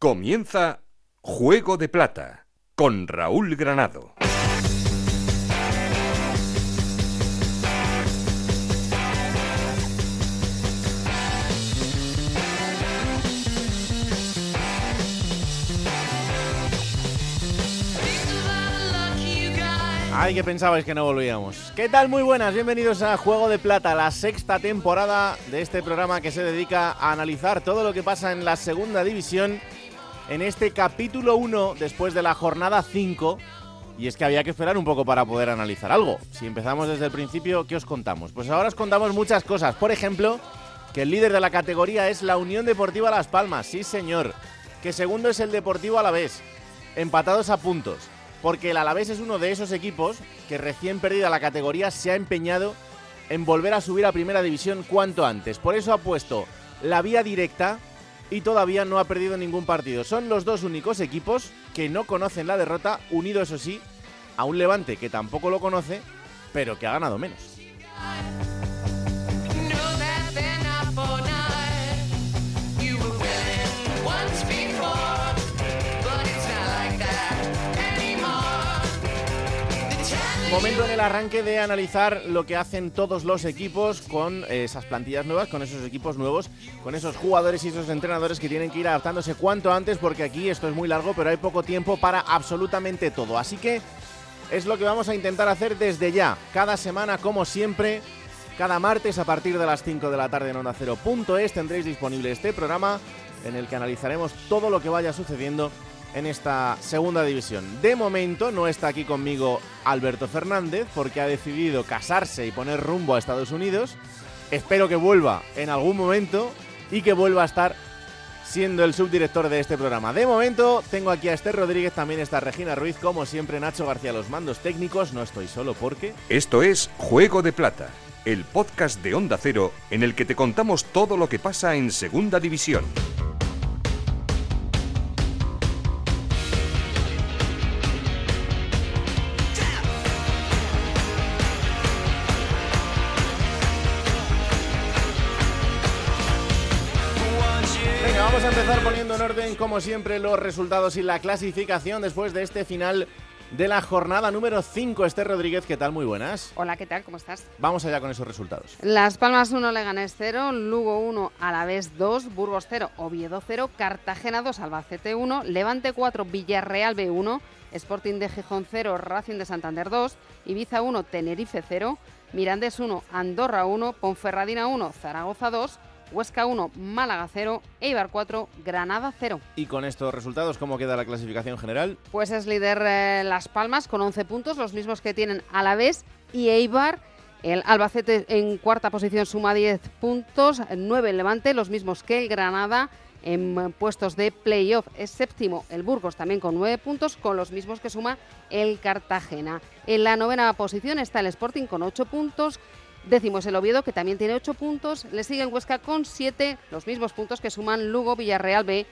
Comienza Juego de Plata con Raúl Granado. Ay, que pensabais que no volvíamos. ¿Qué tal? Muy buenas, bienvenidos a Juego de Plata, la sexta temporada de este programa que se dedica a analizar todo lo que pasa en la segunda división en este capítulo 1 después de la jornada 5. Y es que había que esperar un poco para poder analizar algo. Si empezamos desde el principio, ¿qué os contamos? Pues ahora os contamos muchas cosas. Por ejemplo, que el líder de la categoría es la Unión Deportiva Las Palmas, sí señor. Que segundo es el Deportivo Alavés, empatados a puntos porque el Alavés es uno de esos equipos que recién perdida la categoría se ha empeñado en volver a subir a primera división cuanto antes. Por eso ha puesto la vía directa y todavía no ha perdido ningún partido. Son los dos únicos equipos que no conocen la derrota, unido eso sí a un Levante que tampoco lo conoce, pero que ha ganado menos. Momento en el arranque de analizar lo que hacen todos los equipos con esas plantillas nuevas, con esos equipos nuevos, con esos jugadores y esos entrenadores que tienen que ir adaptándose cuanto antes porque aquí esto es muy largo, pero hay poco tiempo para absolutamente todo. Así que es lo que vamos a intentar hacer desde ya, cada semana como siempre. Cada martes a partir de las 5 de la tarde en Onda Cero.es tendréis disponible este programa en el que analizaremos todo lo que vaya sucediendo en esta segunda división. De momento no está aquí conmigo Alberto Fernández porque ha decidido casarse y poner rumbo a Estados Unidos. Espero que vuelva en algún momento y que vuelva a estar siendo el subdirector de este programa. De momento tengo aquí a Esther Rodríguez, también está Regina Ruiz, como siempre Nacho García los mandos técnicos. No estoy solo porque... Esto es Juego de Plata, el podcast de Onda Cero en el que te contamos todo lo que pasa en Segunda División. Como siempre, los resultados y la clasificación después de este final de la jornada número 5. Esther Rodríguez, ¿qué tal? Muy buenas. Hola, ¿qué tal? ¿Cómo estás? Vamos allá con esos resultados. Las Palmas 1, Leganés 0, Lugo 1, Alavés 2, Burgos 0, Oviedo 0, Cartagena 2, Albacete 1, Levante 4, Villarreal B 1, Sporting de Gijón 0, Racing de Santander 2, Ibiza 1, Tenerife 0, Mirandés 1, Andorra 1, Ponferradina 1, Zaragoza 2, Huesca 1, Málaga 0, Eibar 4, Granada 0. Y con estos resultados, ¿cómo queda la clasificación general? Pues es líder eh, Las Palmas con 11 puntos, los mismos que tienen Alavés y Eibar. El Albacete en cuarta posición suma 10 puntos, 9 en Levante, los mismos que el Granada en puestos de playoff. Es séptimo el Burgos también con 9 puntos, con los mismos que suma el Cartagena. En la novena posición está el Sporting con 8 puntos. Décimo es el Oviedo, que también tiene 8 puntos. Le sigue el Huesca con 7, los mismos puntos que suman Lugo, Villarreal B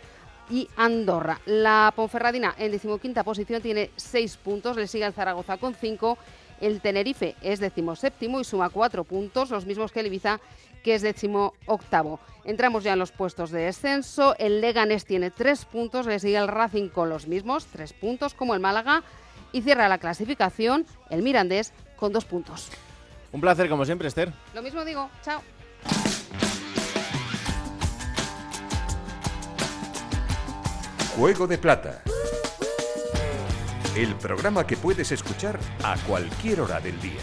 y Andorra. La Ponferradina en decimoquinta posición tiene 6 puntos. Le sigue el Zaragoza con 5. El Tenerife es decimoséptimo y suma 4 puntos, los mismos que el Ibiza, que es décimo octavo. Entramos ya en los puestos de descenso. El Leganés tiene 3 puntos. Le sigue el Racing con los mismos 3 puntos, como el Málaga. Y cierra la clasificación el Mirandés con 2 puntos. Un placer, como siempre, Esther. Lo mismo digo. Chao. Juego de Plata. El programa que puedes escuchar a cualquier hora del día.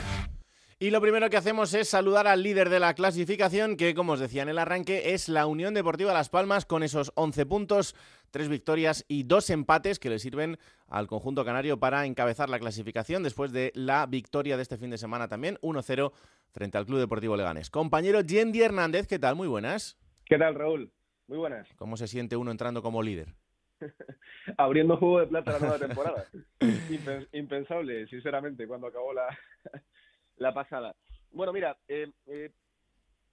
Y lo primero que hacemos es saludar al líder de la clasificación, que como os decía en el arranque, es la Unión Deportiva Las Palmas, con esos 11 puntos, 3 victorias y 2 empates que le sirven al conjunto canario para encabezar la clasificación después de la victoria de este fin de semana también, 1-0 frente al Club Deportivo Leganés. Compañero Yendi Hernández, ¿qué tal? Muy buenas. ¿Qué tal, Raúl? Muy buenas. ¿Cómo se siente uno entrando como líder? Abriendo juego de plata la nueva temporada. Impensable, sinceramente, cuando acabó la, la pasada. Bueno, mira, eh, eh,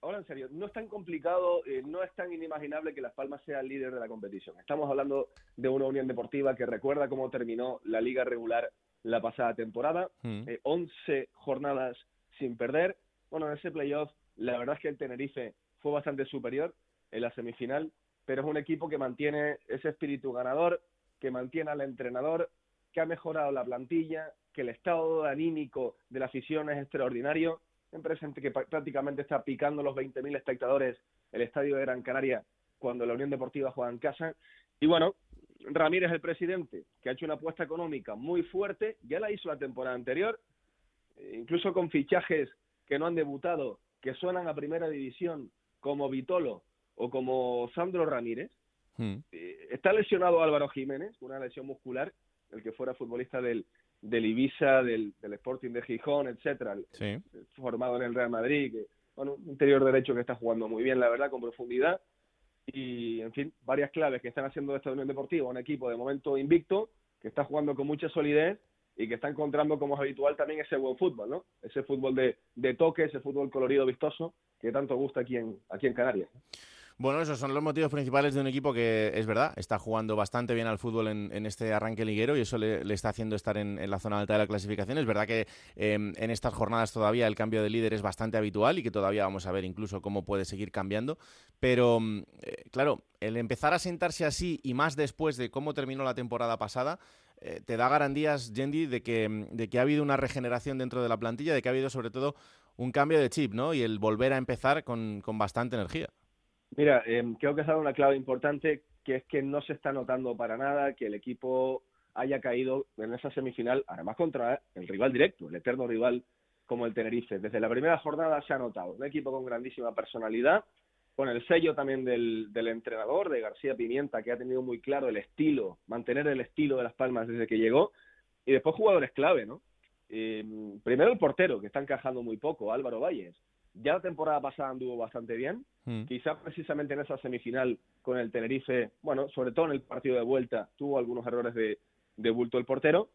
ahora en serio, no es tan complicado, eh, no es tan inimaginable que Las Palmas sea el líder de la competición. Estamos hablando de una Unión Deportiva que recuerda cómo terminó la liga regular la pasada temporada, Mm. eh, 11 jornadas sin perder. Bueno, en ese playoff, la verdad es que el Tenerife fue bastante superior en la semifinal, pero es un equipo que mantiene ese espíritu ganador, que mantiene al entrenador, que ha mejorado la plantilla, que el estado anímico de la afición es extraordinario. En presente que prácticamente está picando los 20.000 espectadores el estadio de Gran Canaria cuando la Unión Deportiva juega en casa. Y bueno, Ramírez, el presidente, que ha hecho una apuesta económica muy fuerte, ya la hizo la temporada anterior, eh, incluso con fichajes que no han debutado, que suenan a primera división, como Vitolo o como Sandro Ramírez. Hmm. Eh, está lesionado Álvaro Jiménez, una lesión muscular, el que fuera futbolista del, del Ibiza, del, Sporting de Gijón, etcétera, formado en el Real Madrid, que, bueno, un interior derecho que está jugando muy bien, la verdad, con profundidad y, en fin, varias claves que están haciendo de esta Unión Deportiva un equipo de momento invicto, que está jugando con mucha solidez y que está encontrando, como es habitual, también ese buen fútbol, ¿no? Ese fútbol de, de toque, ese fútbol colorido, vistoso, que tanto gusta aquí en, aquí en Canarias. Bueno, esos son los motivos principales de un equipo que es verdad, está jugando bastante bien al fútbol en, este arranque liguero y eso le, está haciendo estar en, la zona alta de la clasificación. Es verdad que em, en estas jornadas todavía el cambio de líder es bastante habitual y que todavía vamos a ver incluso cómo puede seguir cambiando. Pero mm, eh, claro, el empezar a sentarse así y más después de cómo terminó la temporada pasada, eh, te da garantías, Yendi, de que, mm, de que ha habido una regeneración dentro de la plantilla, de que ha habido sobre todo un cambio de chip, ¿no? Y el volver a empezar con bastante energía. Mira, eh, creo que ha dado una clave importante, que es que no se está notando para nada que el equipo haya caído en esa semifinal, además contra el rival directo, el eterno rival como el Tenerife. Desde la primera jornada se ha notado un equipo con grandísima personalidad, con el sello también del, del entrenador, de García Pimienta, que ha tenido muy claro el estilo, mantener el estilo de Las Palmas desde que llegó, y después jugadores clave, ¿no? Eh, primero el portero, que está encajando muy poco, Álvaro Valles. Ya la temporada pasada anduvo bastante bien, mm. quizás precisamente en esa semifinal con el Tenerife, bueno, sobre todo en el partido de vuelta, tuvo algunos errores de, de bulto el portero,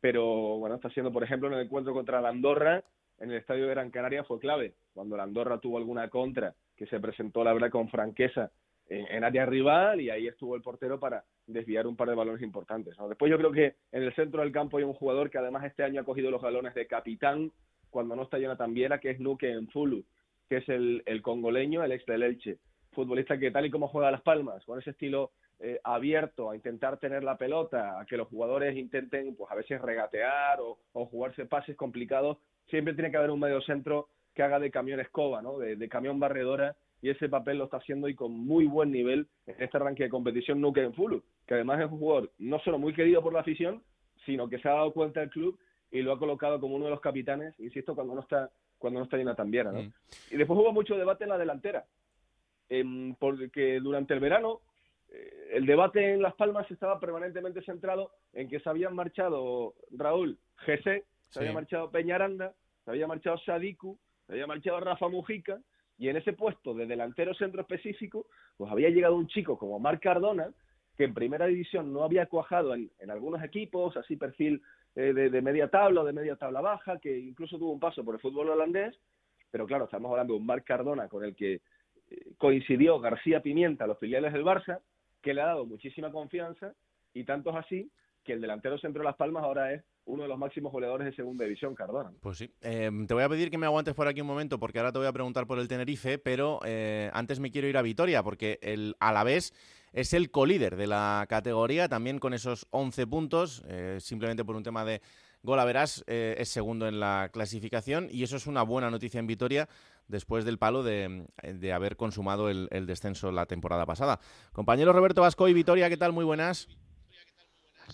pero bueno, está siendo, por ejemplo, en el encuentro contra la Andorra, en el estadio de Gran Canaria fue clave, cuando la Andorra tuvo alguna contra, que se presentó, la verdad, con franqueza en, área rival y ahí estuvo el portero para desviar un par de balones importantes. Después yo creo que en el centro del campo hay un jugador que además este año ha cogido los galones de capitán cuando no está Jonathan Viera, que es Nuke Fulu, que es el, el congoleño, el ex del Elche. Futbolista que tal y como juega Las Palmas, con ese estilo eh, abierto a intentar tener la pelota, a que los jugadores intenten pues a veces regatear o, jugarse pases complicados, siempre tiene que haber un medio centro que haga de camión escoba, ¿no? de, camión barredora y ese papel lo está haciendo y con muy buen nivel en este arranque de competición Nuke Fulu, que además es un jugador no solo muy querido por la afición, sino que se ha dado cuenta del club y lo ha colocado como uno de los capitanes, insisto, cuando no está cuando no está Jonathan Viera, ¿no? Mm. Y después hubo mucho debate en la delantera, em, porque durante el verano eh, el debate en Las Palmas estaba permanentemente centrado en que se habían marchado Raúl GC, se había marchado Peñaranda, se había marchado Sadiku, se había marchado Rafa Mujica, y en ese puesto de delantero centro específico, pues había llegado un chico como Marc Cardona, que en primera división no había cuajado en, en algunos equipos, así perfil eh, de, media tabla o de media tabla baja, que incluso tuvo un paso por el fútbol holandés, pero claro, estamos hablando de un Marc Cardona con el que eh, coincidió García Pimienta, los filiales del Barça, que le ha dado muchísima confianza y tanto es así que el delantero centro de Las Palmas ahora es uno de los máximos goleadores de segunda división, Cardona. Pues sí. Em, te voy a pedir que me aguantes por aquí un momento porque ahora te voy a preguntar por el Tenerife, pero eh, antes me quiero ir a Vitoria porque el Alavés es el colíder de la categoría, también con esos 11 puntos, eh, simplemente por un tema de gol a verás, eh, es segundo en la clasificación y eso es una buena noticia en Vitoria después del palo de, haber consumado el, el, descenso la temporada pasada. Compañero Roberto Vasco y Vitoria, ¿qué tal? Muy buenas.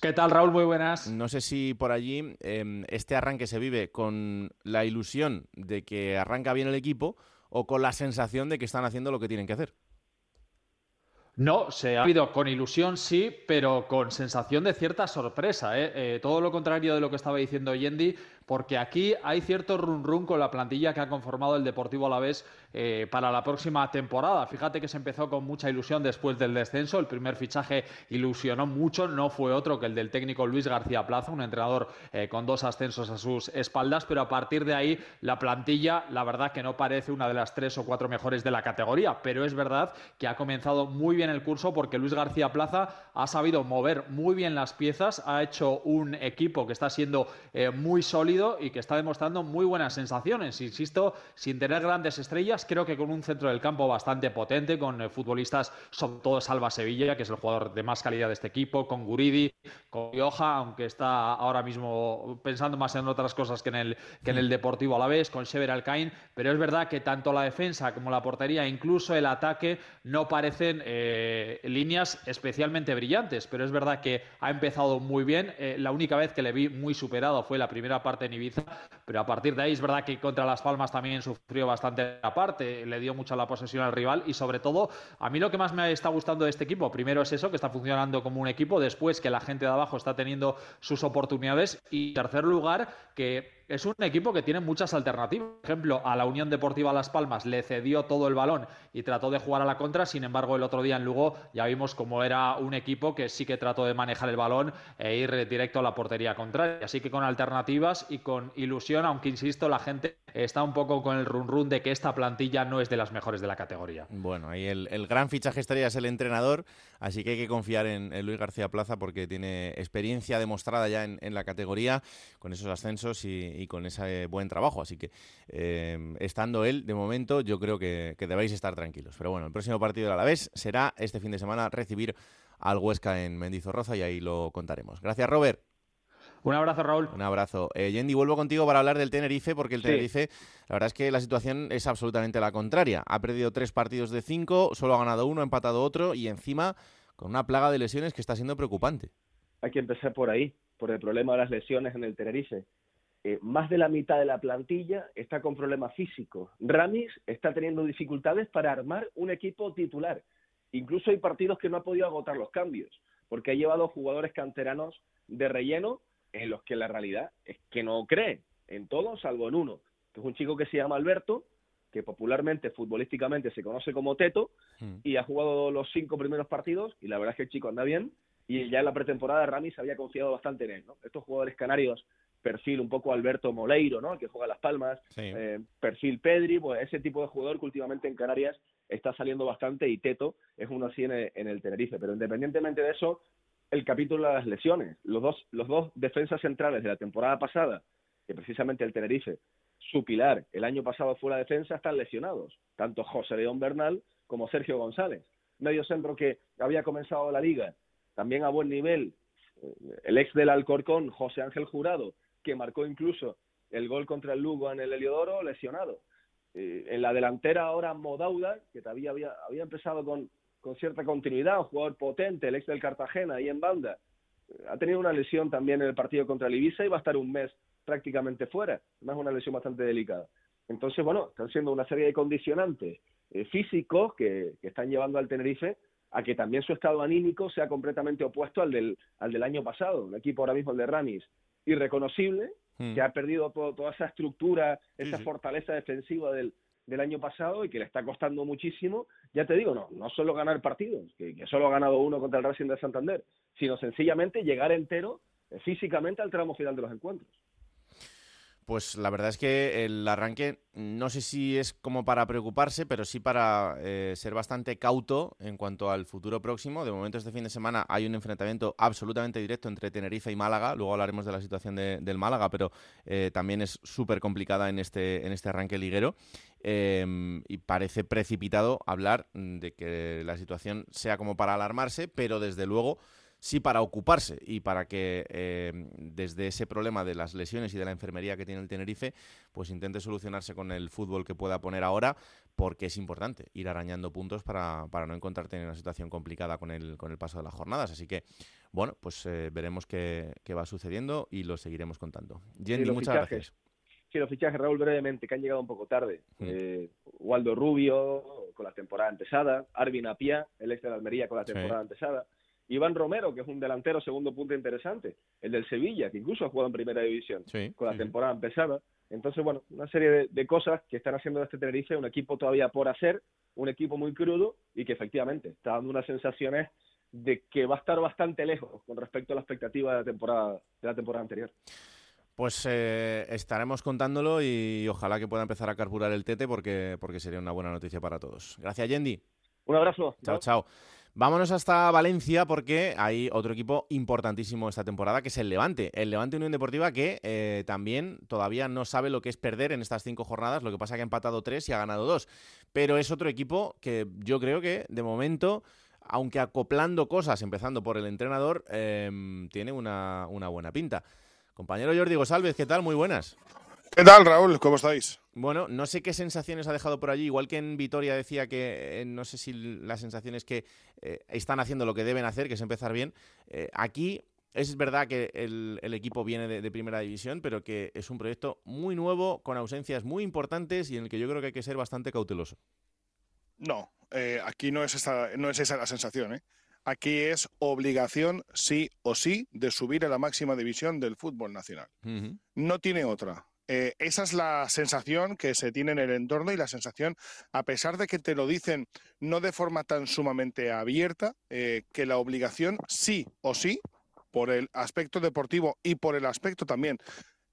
¿Qué tal, Raúl? Muy buenas. No sé si por allí em, este arranque se vive con la ilusión de que arranca bien el equipo o con la sensación de que están haciendo lo que tienen que hacer. No, se ha habido con ilusión, sí, pero con sensación de cierta sorpresa. ¿eh? Eh, todo lo contrario de lo que estaba diciendo Yendi, porque aquí hay cierto run run con la plantilla que ha conformado el Deportivo Alavés eh, para la próxima temporada. Fíjate que se empezó con mucha ilusión después del descenso. El primer fichaje ilusionó mucho, no fue otro que el del técnico Luis García Plaza, un entrenador eh, con dos ascensos a sus espaldas, pero a partir de ahí la plantilla, la verdad que no parece una de las tres o cuatro mejores de la categoría, pero es verdad que ha comenzado muy bien el curso porque Luis García Plaza ha sabido mover muy bien las piezas, ha hecho un equipo que está siendo eh, muy sólido y que está demostrando muy buenas sensaciones. Insisto, sin tener grandes estrellas, creo que con un centro del campo bastante potente, con eh, futbolistas, sobre todo Salva Sevilla, que es el jugador de más calidad de este equipo, con Guridi, con Rioja, aunque está ahora mismo pensando más en otras cosas que en el, que en el Deportivo a la vez, con Sever Alcaín, pero es verdad que tanto la defensa como la portería, incluso el ataque, no parecen eh, líneas especialmente brillantes, pero es verdad que ha empezado muy bien. Eh, la única vez que le vi muy superado fue la primera parte en Ibiza, pero a partir de ahí es verdad que contra Las Palmas también sufrió bastante la parte, le dio mucha la posesión al rival y sobre todo a mí lo que más me está gustando de este equipo, primero es eso, que está funcionando como un equipo, después que la gente de abajo está teniendo sus oportunidades y en tercer lugar que es un equipo que tiene muchas alternativas. Por ejemplo, a la Unión Deportiva Las Palmas le cedió todo el balón y trató de jugar a la contra. Sin embargo, el otro día en Lugo ya vimos cómo era un equipo que sí que trató de manejar el balón e ir directo a la portería contraria. Así que con alternativas y con ilusión, aunque insisto, la gente está un poco con el run run de que esta plantilla no es de las mejores de la categoría. Bueno, ahí el, gran fichaje estaría es el entrenador, así que hay que confiar en, Luis García Plaza porque tiene experiencia demostrada ya en, la categoría con esos ascensos y, con ese buen trabajo. Así que eh, estando él, de momento, yo creo que, que debéis estar tranquilos. Pero bueno, el próximo partido del Alavés será este fin de semana recibir al Huesca en Mendizorroza y ahí lo contaremos. Gracias, Robert. Un abrazo, Raúl. Un abrazo. Eh, Yendi, vuelvo contigo para hablar del Tenerife, porque el Tenerife, la verdad es que la situación es absolutamente la contraria. Ha perdido tres partidos de cinco, solo ha ganado uno, ha empatado otro y encima con una plaga de lesiones que está siendo preocupante. Hay que empezar por ahí, por el problema de las lesiones en el Tenerife. Eh, más de la mitad de la plantilla está con problemas físicos. Ramis está teniendo dificultades para armar un equipo titular. Incluso hay partidos que no ha podido agotar los cambios, porque ha llevado jugadores canteranos de relleno en los que la realidad es que no cree en todo salvo en uno, que es un chico que se llama Alberto, que popularmente, futbolísticamente, se conoce como Teto, hmm. y ha jugado los cinco primeros partidos, y la verdad es que el chico anda bien, y ya en la pretemporada Ramis había confiado bastante en él, ¿no? Estos jugadores canarios, perfil un poco Alberto Moleiro, ¿no? El que juega Las Palmas, eh, perfil Pedri, pues ese tipo de jugador que últimamente en Canarias está saliendo bastante, y Teto es uno así en el Tenerife, pero independientemente de eso, el capítulo de las lesiones. Los dos, los dos defensas centrales de la temporada pasada, que precisamente el Tenerife, su pilar el año pasado fue la defensa, están lesionados. Tanto José León Bernal como Sergio González. Medio centro que había comenzado la liga, también a buen nivel. Eh, el ex del Alcorcón, José Ángel Jurado, que marcó incluso el gol contra el Lugo en el Heliodoro, lesionado. Eh, en la delantera ahora Modauda, que todavía había, empezado con, con cierta continuidad, un jugador potente, el ex del Cartagena, ahí en banda. Ha tenido una lesión también en el partido contra el Ibiza y va a estar un mes prácticamente fuera. Además, una lesión bastante delicada. Entonces, bueno, están siendo una serie de condicionantes eh, físicos que, están llevando al Tenerife a que también su estado anímico sea completamente opuesto al del, al del año pasado. Un equipo ahora mismo, el de Ramis, irreconocible, hmm. que ha perdido toda esa estructura, esa fortaleza defensiva del, del año pasado y que le está costando muchísimo, ya te digo, no, no solo ganar partidos, que, solo ha ganado uno contra el Racing de Santander, sino sencillamente llegar entero eh, físicamente al tramo final de los encuentros. Pues la verdad es que el arranque no sé si es como para preocuparse, pero sí para eh, ser bastante cauto en cuanto al futuro próximo. De momento este fin de semana hay un enfrentamiento absolutamente directo entre Tenerife y Málaga. Luego hablaremos de la situación del Málaga, pero eh, también es súper complicada en este, este arranque liguero. Em, y parece precipitado hablar de que la situación sea como para alarmarse, pero desde luego sí para ocuparse y para que eh, desde ese problema de las lesiones y de la enfermería que tiene el Tenerife, pues intente solucionarse con el fútbol que pueda poner ahora, porque es importante ir arañando puntos para, para no encontrarte en una situación complicada con el, con el paso de las jornadas. Así que, bueno, pues eh, veremos qué, qué, va sucediendo y lo seguiremos contando. Jenny, muchas gracias. Sí, los fichajes, Raúl, brevemente, que han llegado un poco tarde. Mm. Eh, Waldo Rubio, con la temporada empezada. Arvin Apia, el ex de la Almería, con la temporada empezada. Iván Romero, que es un delantero segundo punto interesante, el del Sevilla, que incluso ha jugado en primera división con la temporada empezada. Entonces, bueno, una serie de, cosas que están haciendo de este Tenerife un equipo todavía por hacer, un equipo muy crudo y que efectivamente está dando unas sensaciones de que va a estar bastante lejos con respecto a la expectativa de la temporada, de la temporada anterior. Pues eh, estaremos contándolo y ojalá que pueda empezar a carburar el tete porque, porque sería una buena noticia para todos. Gracias, Yendi. Un abrazo. Chao, chao. Vámonos hasta Valencia porque hay otro equipo importantísimo esta temporada que es el Levante. El Levante Unión Deportiva que eh, también todavía no sabe lo que es perder en estas cinco jornadas. Lo que pasa es que ha empatado tres y ha ganado dos. Pero es otro equipo que yo creo que de momento, aunque acoplando cosas, empezando por el entrenador, em, tiene una, una buena pinta. Compañero Jordi González, ¿qué tal? Muy buenas. ¿Qué tal, Raúl? ¿Cómo estáis? Bueno, no sé qué sensaciones ha dejado por allí. Igual que en Vitoria decía que eh, no sé si la sensación es que eh, están haciendo lo que deben hacer, que es empezar bien. Eh, aquí es verdad que el, equipo viene de, primera división, pero que es un proyecto muy nuevo, con ausencias muy importantes y en el que yo creo que hay que ser bastante cauteloso. No, aquí no es, esa, no es esa la sensación. Aquí es obligación, sí o sí, de subir a la máxima división del fútbol nacional. No tiene otra. Eh, esa es la sensación que se tiene en el entorno y la sensación, a pesar de que te lo dicen no de forma tan sumamente abierta, eh, que la obligación sí o sí, por el aspecto deportivo y por el aspecto también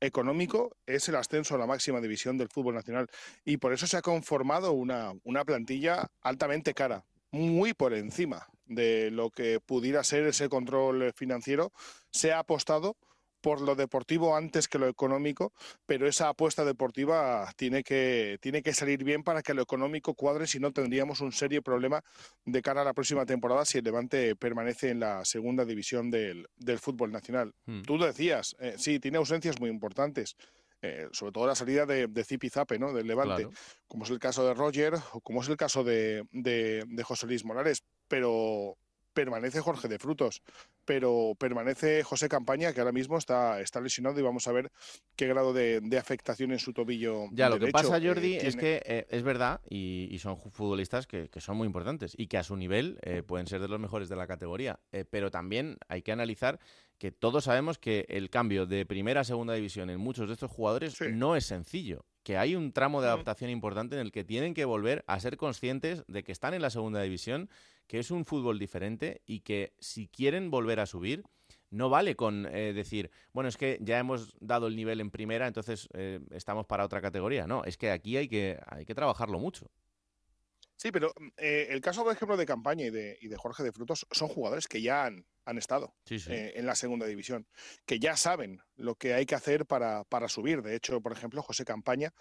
económico, es el ascenso a la máxima división del fútbol nacional. Y por eso se ha conformado una, una plantilla altamente cara, muy por encima de lo que pudiera ser ese control financiero. Se ha apostado por lo deportivo antes que lo económico, pero esa apuesta deportiva tiene que, tiene que salir bien para que lo económico cuadre, si no tendríamos un serio problema de cara a la próxima temporada si el Levante permanece en la segunda división del, fútbol nacional. Hmm. Tú lo decías, eh, sí, tiene ausencias muy importantes. Eh, sobre todo la salida de, de Zipizape, ¿no? Del Levante, como es el caso de Roger o como es el caso de, de, de José Luis Morales. Pero permanece Jorge de Frutos, pero permanece José Campaña, que ahora mismo está, está lesionado y vamos a ver qué grado de, afectación en su tobillo. Ya, lo que pasa, Jordi, eh, es que eh, es verdad y, son futbolistas que, son muy importantes y que a su nivel eh, pueden ser de los mejores de la categoría, pero también hay que analizar que todos sabemos que el cambio de primera a segunda división en muchos de estos jugadores no es sencillo que hay un tramo de adaptación importante en el que tienen que volver a ser conscientes de que están en la segunda división que es un fútbol diferente y que si quieren volver a subir, no vale con eh, decir, bueno, es que ya hemos dado el nivel en primera, entonces eh, estamos para otra categoría. No, es que aquí hay que, hay que trabajarlo mucho. Sí, pero mm, eh, el caso, por ejemplo, de Campaña y de, y de Jorge de Frutos son jugadores que ya han, han estado en la segunda división, que ya saben lo que hay que hacer para, para subir. De hecho, por ejemplo, José Campaña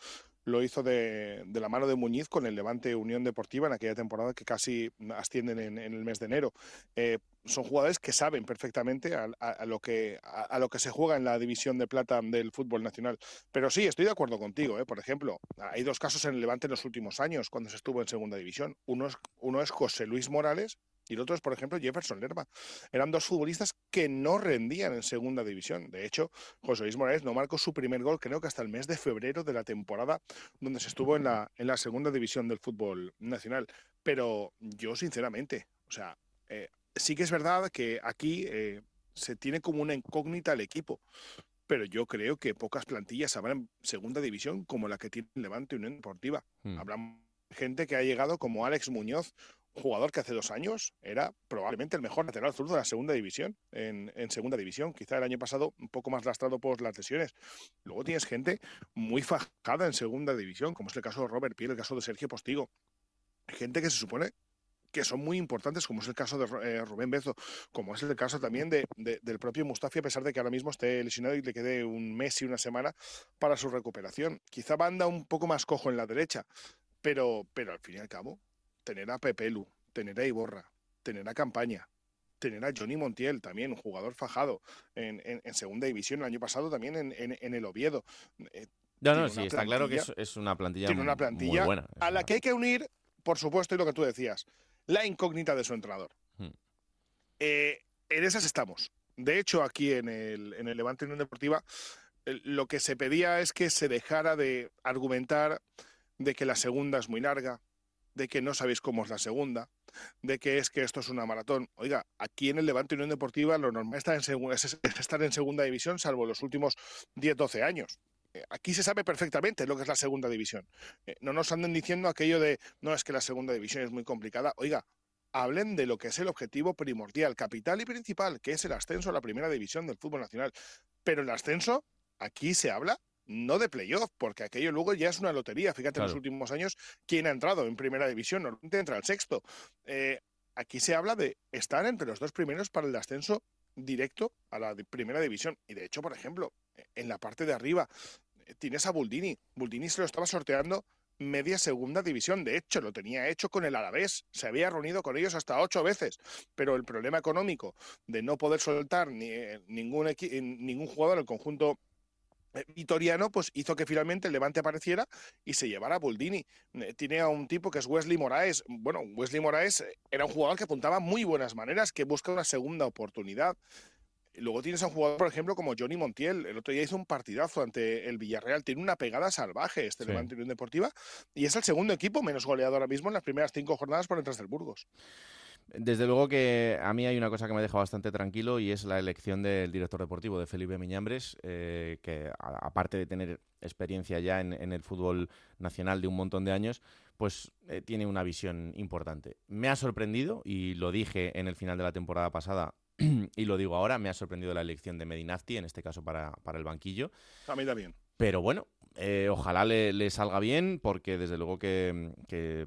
lo hizo de, la mano de Muñiz con el Levante Unión Deportiva en aquella temporada que casi ascienden en, el mes de enero. Eh, son jugadores que saben perfectamente a, lo que, a, lo que se juega en la división de plata del fútbol nacional. Pero sí, estoy de acuerdo contigo. ¿eh? Por ejemplo, hay dos casos en el Levante en los últimos años cuando se estuvo en segunda división. Uno es José Luis Morales y el otro es, por ejemplo, Jefferson Lerma. Eran dos futbolistas que no rendían en segunda división. De hecho, José Luis Morales no marcó su primer gol, creo que hasta el mes de febrero de la temporada donde se estuvo en la, en la segunda división del fútbol nacional. Pero yo, sinceramente, o sea, eh, sí que es verdad que aquí eh, se tiene como una incógnita el equipo. Pero yo creo que pocas plantillas habrán segunda división como la que tiene Levante Unión Deportiva. Hmm. Habrá gente que ha llegado como Alex Muñoz jugador que hace dos años era probablemente el mejor lateral zurdo de la segunda división, en, segunda división, quizá el año pasado un poco más lastrado por las lesiones. Luego tienes gente muy fajada en segunda división, como es el caso de Robert Piel, el caso de Sergio Postigo. Gente que se supone que son muy importantes, como es el caso de eh, Rubén Bezo, como es el caso también de, del propio Mustafi, a pesar de que ahora mismo esté lesionado y le quede un mes y una semana para su recuperación. Quizá banda un poco más cojo en la derecha, pero, pero al fin y al cabo, tener a Pepelu, tener a Iborra, tener a Campaña, tener a Johnny Montiel, también un jugador fajado en, segunda división, el año pasado también en, el Oviedo. Eh, no, no, sí, está claro que es, una plantilla, tiene una plantilla buena. A la que hay que unir, por supuesto, y lo que tú decías, la incógnita de su entrenador. Hmm. Eh, en esas estamos. De hecho, aquí en el, en el Levante Unión Deportiva, lo que se pedía es que se dejara de argumentar de que la segunda es muy larga, de que no sabéis cómo es la segunda, de que es que esto es una maratón. Oiga, aquí en el Levante Unión Deportiva lo normal está en es estar en segunda división, salvo los últimos 10-12 años. Eh, aquí se sabe perfectamente lo que es la segunda división. Eh, no nos anden diciendo aquello de, no, es que la segunda división es muy complicada. Oiga, hablen de lo que es el objetivo primordial, capital y principal, que es el ascenso a la primera división del fútbol nacional. Pero el ascenso, aquí se habla no de playoff, porque aquello luego ya es una lotería. Fíjate en los últimos años quién ha entrado en primera división, normalmente entra al sexto. Eh, aquí se habla de estar entre los dos primeros para el ascenso directo a la primera división. Y de hecho, por ejemplo, en la parte de arriba eh, tienes a Buldini. Buldini se lo estaba sorteando media segunda división. De hecho, lo tenía hecho con el Alavés. Se había reunido con ellos hasta ocho veces. Pero el problema económico de no poder soltar ni, eh, ningún, ningún jugador en el conjunto vitoriano, pues hizo que finalmente el Levante apareciera y se llevara a Boldini. Tiene a un tipo que es Wesley Moraes. Bueno, Wesley Moraes era un jugador que apuntaba muy buenas maneras, que busca una segunda oportunidad. Luego tienes a un jugador, por ejemplo, como Johnny Montiel. El otro día hizo un partidazo ante el Villarreal. Tiene una pegada salvaje este Levante Unión Deportiva. Y es el segundo equipo menos goleado ahora mismo en las primeras cinco jornadas por detrás del Burgos. Desde luego que a mí hay una cosa que me deja bastante tranquilo y es la elección del director deportivo, de Felipe Miñambres, eh, que aparte de tener experiencia ya en, el fútbol nacional de un montón de años, pues eh, tiene una visión importante. Me ha sorprendido, y lo dije en el final de la temporada pasada, y lo digo ahora, me ha sorprendido la elección de Medinafti, en este caso para, para el banquillo. A mí también. Pero bueno, eh, ojalá le, salga bien, porque desde luego que, que,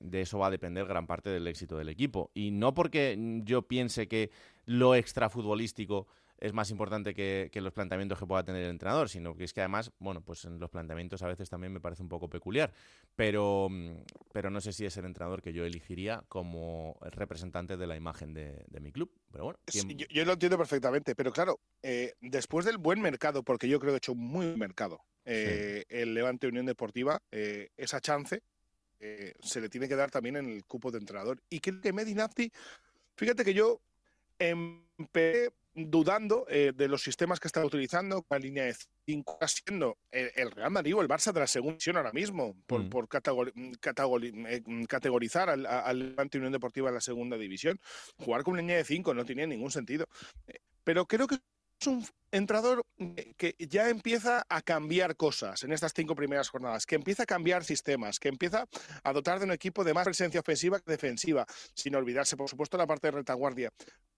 de eso va a depender gran parte del éxito del equipo. Y no porque yo piense que lo extrafutbolístico es más importante que, los planteamientos que pueda tener el entrenador, sino que es que además, bueno, pues en los planteamientos a veces también me parece un poco peculiar, pero, pero no sé si es el entrenador que yo elegiría como representante de la imagen de, mi club. Pero bueno, yo, lo entiendo perfectamente, pero claro, eh, después del buen mercado, porque yo creo que he hecho un muy buen mercado, eh, el Levante Unión Deportiva, eh, esa chance se le tiene que dar también en el cupo de entrenador. Y que Medinafti, fíjate que yo empecé dudando eh, de los sistemas que está utilizando, con la línea de 5 siendo el, Real Madrid o el Barça de la segunda división ahora mismo, por, mm. por eh, categorizar al, al Levante Unión Deportiva en la segunda división. Jugar con una línea de 5 no tenía ningún sentido. Eh, pero creo que es un entrador que ya empieza a cambiar cosas en estas cinco primeras jornadas, que empieza a cambiar sistemas, que empieza a dotar de un equipo de más presencia ofensiva que defensiva, sin olvidarse, por supuesto, la parte de retaguardia.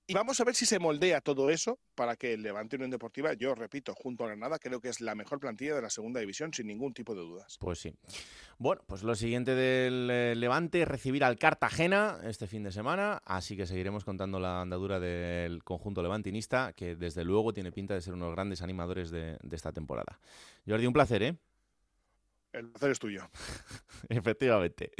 Y vamos a ver si se moldea todo eso para que el Levante Unión Deportiva, yo repito, junto a Granada, creo que es la mejor plantilla de la segunda división, sin ningún tipo de dudas. Pues sí. Bueno, pues lo siguiente del eh, Levante es recibir al Cartagena este fin de semana, así que seguiremos contando la andadura del conjunto levantinista, que desde luego tiene pinta de ser uno de los grandes animadores de, de esta temporada. Jordi, un placer, ¿eh? El placer es tuyo. Efectivamente.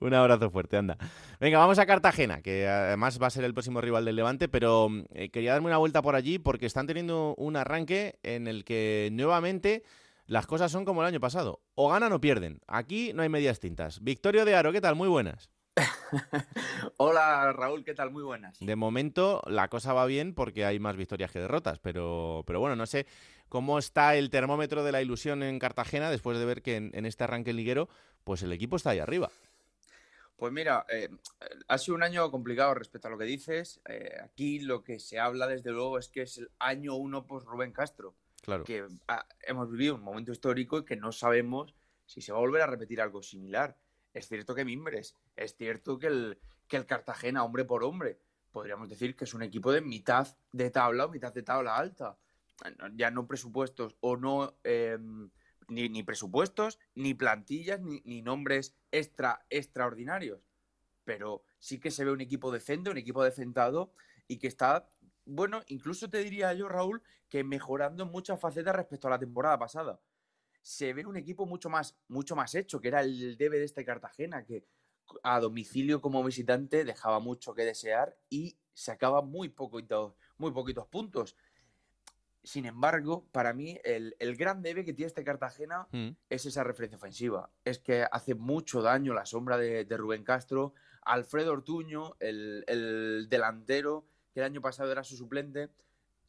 Un abrazo fuerte, anda. Venga, vamos a Cartagena, que además va a ser el próximo rival del Levante, pero eh, quería darme una vuelta por allí porque están teniendo un arranque en el que nuevamente las cosas son como el año pasado. O ganan o pierden. Aquí no hay medias tintas. Victorio de Aro, ¿qué tal? Muy buenas. Hola Raúl, ¿qué tal? Muy buenas. De momento la cosa va bien porque hay más victorias que derrotas, pero, pero bueno, no sé cómo está el termómetro de la ilusión en Cartagena después de ver que en, este arranque liguero, pues el equipo está ahí arriba. Pues mira, eh, ha sido un año complicado respecto a lo que dices. Eh, aquí lo que se habla desde luego es que es el año uno post Rubén Castro. Claro. Que hemos vivido un momento histórico y que no sabemos si se va a volver a repetir algo similar. Es cierto que Mimbres, es cierto que el, que el Cartagena, hombre por hombre, podríamos decir que es un equipo de mitad de tabla o mitad de tabla alta ya no presupuestos o no em, ni, presupuestos, ni plantillas, ni, nombres extra, extraordinarios. Pero sí que se ve un equipo decente, un equipo decentado y que está, bueno, incluso te diría yo, Raúl, que mejorando en muchas facetas respecto a la temporada pasada. Se ve un equipo mucho más, mucho más hecho, que era el debe de este Cartagena, que a domicilio como visitante dejaba mucho que desear y sacaba muy poquitos, muy poquitos puntos. Sin embargo, para mí el, gran debe que tiene este Cartagena mm. es esa referencia ofensiva. Es que hace mucho daño la sombra de, Rubén Castro. Alfredo Ortuño, el, delantero, que el año pasado era su suplente,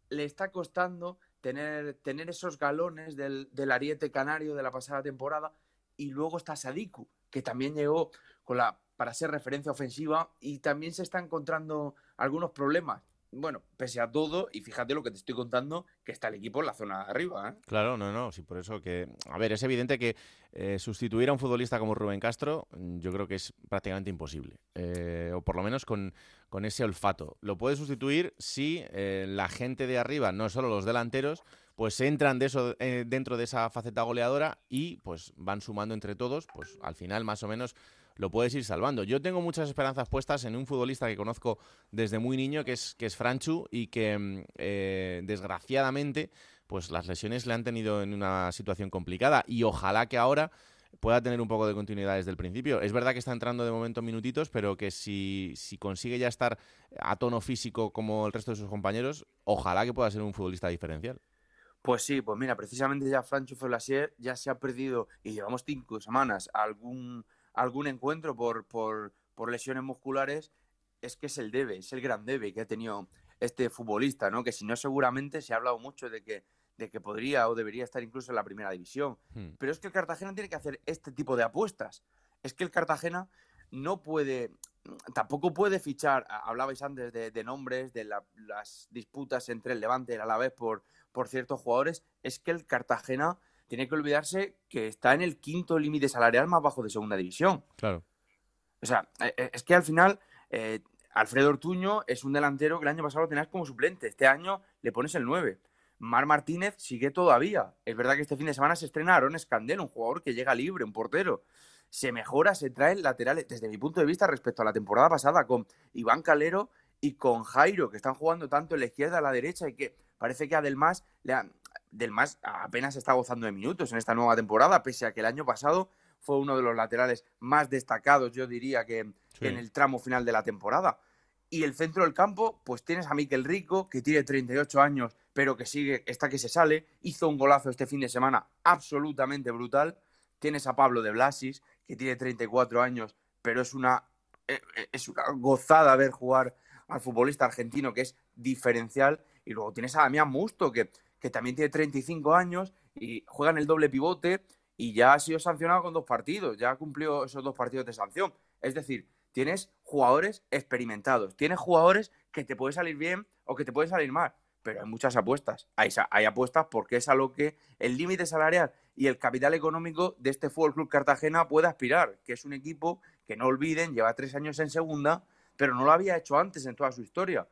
le está costando tener, tener esos galones del, del, ariete canario de la pasada temporada. Y luego está Sadiku, que también llegó con la, para ser referencia ofensiva y también se está encontrando algunos problemas bueno, pese a todo, y fíjate lo que te estoy contando, que está el equipo en la zona de arriba. ¿eh? Claro, no, no, sí, por eso que, a ver, es evidente que eh, sustituir a un futbolista como Rubén Castro, mm, yo creo que es prácticamente imposible, eh, o por lo menos con, con, ese olfato. Lo puede sustituir si la gente de arriba, no solo los delanteros, pues entran de eso, dentro de esa faceta goleadora y pues van sumando entre todos, pues al final más o menos lo puedes ir salvando. Yo tengo muchas esperanzas puestas en un futbolista que conozco desde muy niño, que es, que es Franchu, y que mm, eh, desgraciadamente pues las lesiones le han tenido en una situación complicada. Y ojalá que ahora pueda tener un poco de continuidad desde el principio. Es verdad que está entrando de momento minutitos, pero que si, si consigue ya estar a tono físico como el resto de sus compañeros, ojalá que pueda ser un futbolista diferencial. Pues sí, pues mira, precisamente ya Francho Felasier ya se ha perdido y llevamos cinco semanas algún, algún encuentro por, por, por lesiones musculares, es que es el debe, es el gran debe que ha tenido este futbolista, ¿no? Que si no seguramente se ha hablado mucho de que de que podría o debería estar incluso en la primera división. Hmm. Pero es que el Cartagena tiene que hacer este tipo de apuestas. Es que el Cartagena no puede, tampoco puede fichar, hablabais antes de, nombres, de las disputas entre el Levante y el Alavés por, por ciertos jugadores, es que el Cartagena tiene que olvidarse que está en el quinto límite salarial más bajo de segunda división. Claro. O sea, e, e, es que al final eh, Alfredo Ortuño es un delantero que el año pasado lo tenías como suplente, este año le pones el 9. Mar Martínez sigue todavía. Es verdad que este fin de semana se estrena Aaron Escandel, un jugador que llega libre, un portero. Se mejora, se trae laterales, desde mi punto de vista, respecto a la temporada pasada, con Iván Calero y con Jairo, que están jugando tanto en la izquierda a la derecha y que parece que a Delmas, le Delmas apenas está gozando de minutos en esta nueva temporada, pese a que el año pasado fue uno de los laterales más destacados, yo diría, que en el tramo final de la temporada. Y el centro del campo, pues tienes a Miquel Rico, que tiene 38 años, pero que sigue, está que se sale. Hizo un golazo este fin de semana absolutamente brutal. Tienes a Pablo de Blasis, que tiene 34 años, pero es una, eh, eh, es una gozada ver jugar al futbolista argentino, que es diferencial. Y luego tienes a Damián Musto, que, que también tiene 35 años y juega en el doble pivote y ya ha sido sancionado con dos partidos, ya ha cumplido esos dos partidos de sanción. Es decir, tienes jugadores experimentados, tienes jugadores que te puede salir bien o que te puede salir mal, pero hay muchas apuestas. Hay, hay apuestas porque es a lo que el límite salarial y el capital económico de este Fútbol Club Cartagena puede aspirar, que es un equipo que no olviden, lleva tres años en segunda, pero no lo había hecho antes en toda su historia.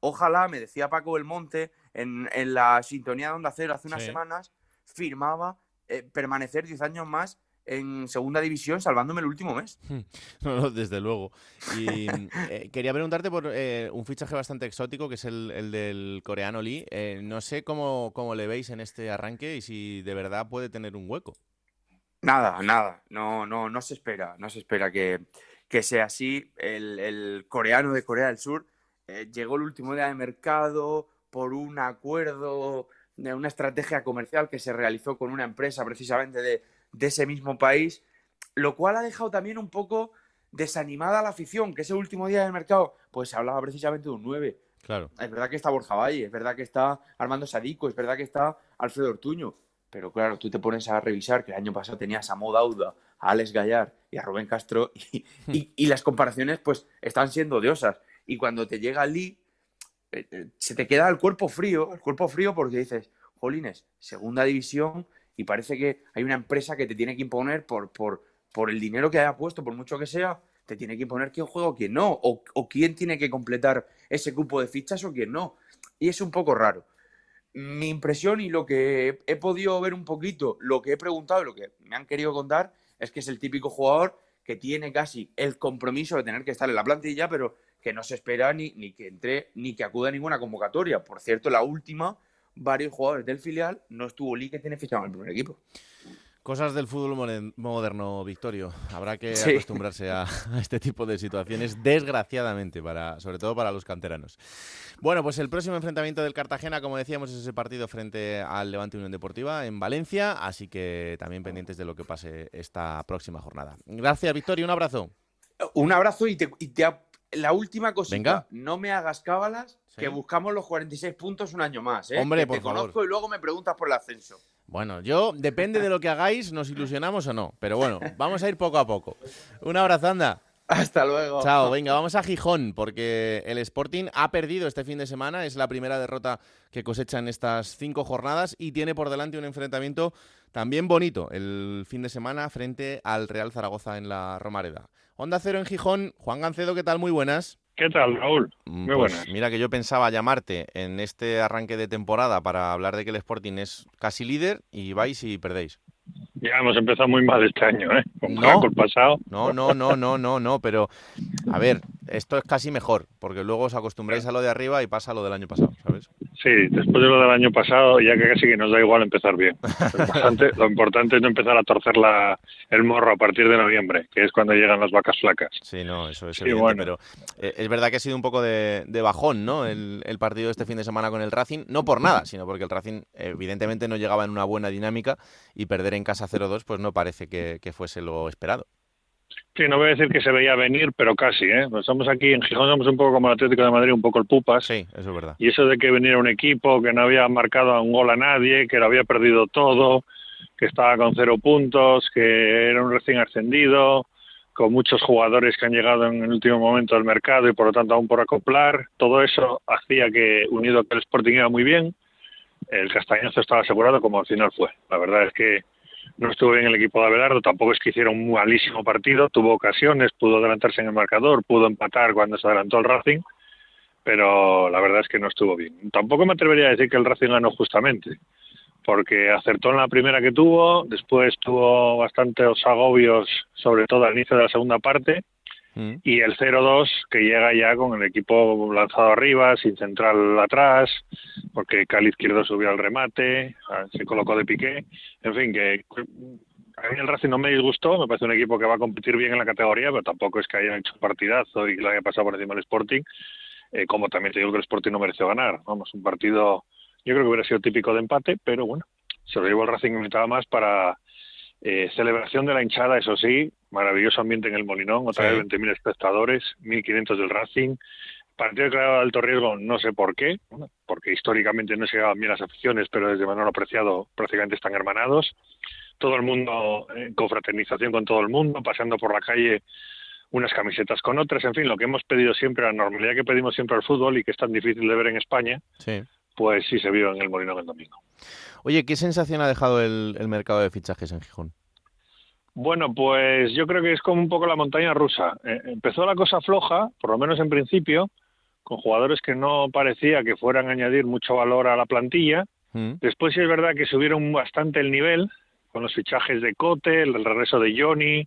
Ojalá, me decía Paco Belmonte en, en la sintonía de Onda Cero hace unas semanas, firmaba eh, permanecer diez años más en segunda división salvándome el último mes. No, no, desde luego. Y eh, quería preguntarte por eh, un fichaje bastante exótico que es el, del coreano Lee. Eh, no sé cómo, cómo, le veis en este arranque y si de verdad puede tener un hueco. Nada, nada. No, no, no se espera. No se espera que, que sea así. El, el, coreano de Corea del Sur llegó el último día de mercado por un acuerdo de una estrategia comercial que se realizó con una empresa precisamente de de ese mismo país, lo cual ha dejado también un poco desanimada a la afición, que ese último día del mercado, pues se hablaba precisamente de un 9. Claro. Es verdad que está Borja Valle, es verdad que está Armando Sadico, es verdad que está Alfredo Ortuño, pero claro, tú te pones a revisar que el año pasado tenías a Modauda, a Alex Gallar y a Rubén Castro y, y, las comparaciones pues están siendo odiosas. Y cuando te llega Lee, se te queda el cuerpo frío, el cuerpo frío porque dices, jolines, segunda división y parece que hay una empresa que te tiene que imponer por, por, por el dinero que haya puesto, por mucho que sea, te tiene que imponer quién juega o quién no, o, o quién tiene que completar ese cupo de fichas o quién no. Y es un poco raro. Mi impresión y lo que he, podido ver un poquito, lo que he preguntado y lo que me han querido contar, es que es el típico jugador que tiene casi el compromiso de tener que estar en la plantilla, pero que no se espera ni, ni que entre ni que acuda a ninguna convocatoria. Por cierto, la última varios jugadores del filial, no estuvo Lee que tiene fichado en el primer equipo. Cosas del fútbol moderno, Victorio. Habrá que acostumbrarse a, este tipo de situaciones, desgraciadamente, para, sobre todo para los canteranos. Bueno, pues el próximo enfrentamiento del Cartagena, como decíamos, es ese partido frente al Levante Unión Deportiva en Valencia, así que también pendientes de lo que pase esta próxima jornada. Gracias, Victorio, un abrazo. Un abrazo y te, la última cosita. No me hagas cábalas que buscamos los 46 puntos un año más, ¿eh? Hombre, te conozco y luego me preguntas por el ascenso. Bueno, yo, depende de lo que hagáis, nos ilusionamos o no. Pero bueno, vamos a ir poco a poco. Un abrazo, anda. Hasta luego. Chao, venga, vamos a Gijón, porque el Sporting ha perdido este fin de semana, es la primera derrota que cosecha en estas cinco jornadas y tiene por delante un enfrentamiento también bonito el fin de semana frente al Real Zaragoza en la Romareda. Onda Cero en Gijón, Juan Gancedo, ¿qué tal? Muy buenas. ¿Qué tal, Raúl? Mm, Muy pues Mira que yo pensaba llamarte en este arranque de temporada para hablar de que el Sporting es casi líder y vais y perdéis. Ya hemos empezado muy mal este año, ¿eh? Con no, el pasado. No, no, no, no, no, no, pero a ver, esto es casi mejor, porque luego os acostumbráis a lo de arriba y pasa lo del año pasado, ¿sabes? Sí, después de lo del año pasado, ya que casi que nos da igual empezar bien. Lo importante, es no empezar a torcer la, el morro a partir de noviembre, que es cuando llegan las vacas flacas. Sí, no, eso es evidente, pero eh, es verdad que ha sido un poco de, bajón, ¿no? El, el, partido de este fin de semana con el Racing, no por nada, sino porque el Racing evidentemente no llegaba en una buena dinámica y perder en casa 0-2 pues no parece que, fuese lo esperado. Sí, no voy a decir que se veía venir, pero casi, ¿eh? Estamos aquí en Gijón, somos un poco como el Atlético de Madrid, un poco el Pupas. Sí, eso es verdad. Y eso de que veniera un equipo que no había marcado un gol a nadie, que lo había perdido todo, que estaba con cero puntos, que era un recién ascendido, con muchos jugadores que han llegado en el último momento del mercado y por lo tanto aún por acoplar, todo eso hacía que, unido a que el Sporting iba muy bien, el castañazo estaba asegurado como al final fue. La verdad es que no estuvo bien el equipo de Abelardo, tampoco es que hiciera un malísimo partido, tuvo ocasiones, pudo adelantarse en el marcador, pudo empatar cuando se adelantó el Racing, pero la verdad es que no estuvo bien. Tampoco me atrevería a decir que el Racing ganó justamente, porque acertó en la primera que tuvo, después tuvo bastantes agobios, sobre todo al inicio de la segunda parte, Mm. Y el 0-2 que llega ya con el equipo lanzado arriba, sin central atrás, porque Cali izquierdo subió al remate, se colocó de piqué. En fin, que a mí el Racing no me disgustó, me parece un equipo que va a competir bien en la categoría, pero tampoco es que haya hecho partidazo y lo haya pasado por encima del Sporting, eh, como también te digo que el Sporting no mereció ganar. Vamos, un partido, yo creo que hubiera sido típico de empate, pero bueno, se lo llevó el Racing necesitaba más para eh, celebración de la hinchada, eso sí, maravilloso ambiente en el Molinón, otra vez 20.000 espectadores, 1.500 del Racing. Partido de alto riesgo, no sé por qué, porque históricamente no se llevaban bien las aficiones, pero desde Manuel Apreciado prácticamente están hermanados. Todo el mundo en confraternización con todo el mundo, pasando por la calle unas camisetas con otras, en fin, lo que hemos pedido siempre, la normalidad que pedimos siempre al fútbol y que es tan difícil de ver en España, pues sí se vio en el Molinón el domingo. Oye, ¿qué sensación ha dejado el, mercado de fichajes en Gijón? Bueno, pues yo creo que es como un poco la montaña rusa. Eh, empezó la cosa floja, por lo menos en principio, con jugadores que no parecía que fueran a añadir mucho valor a la plantilla. Mm. Después sí es verdad que subieron bastante el nivel con los fichajes de Cote, el regreso de Johnny,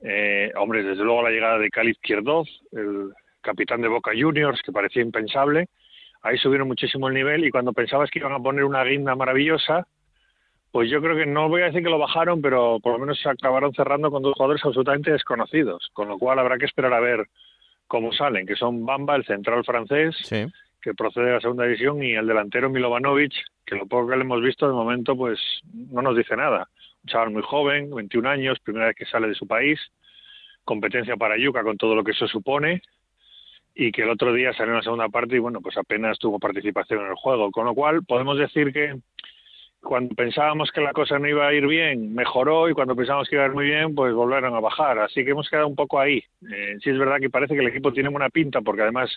eh, hombre, desde luego la llegada de Cali Izquierdoz, el capitán de Boca Juniors, que parecía impensable ahí subieron muchísimo el nivel y cuando pensabas que iban a poner una guinda maravillosa, pues yo creo que no voy a decir que lo bajaron, pero por lo menos se acabaron cerrando con dos jugadores absolutamente desconocidos, con lo cual habrá que esperar a ver cómo salen, que son Bamba, el central francés, que procede de la segunda división, y el delantero Milovanovic, que lo poco que le hemos visto de momento, pues no nos dice nada. Un chaval muy joven, 21 años, primera vez que sale de su país, competencia para Yuca con todo lo que eso supone, y que el otro día salió en la segunda parte y bueno, pues apenas tuvo participación en el juego. Con lo cual podemos decir que cuando pensábamos que la cosa no iba a ir bien, mejoró y cuando pensábamos que iba a ir muy bien, pues volvieron a bajar. Así que hemos quedado un poco ahí. Eh, sí es verdad que parece que el equipo tiene buena pinta porque además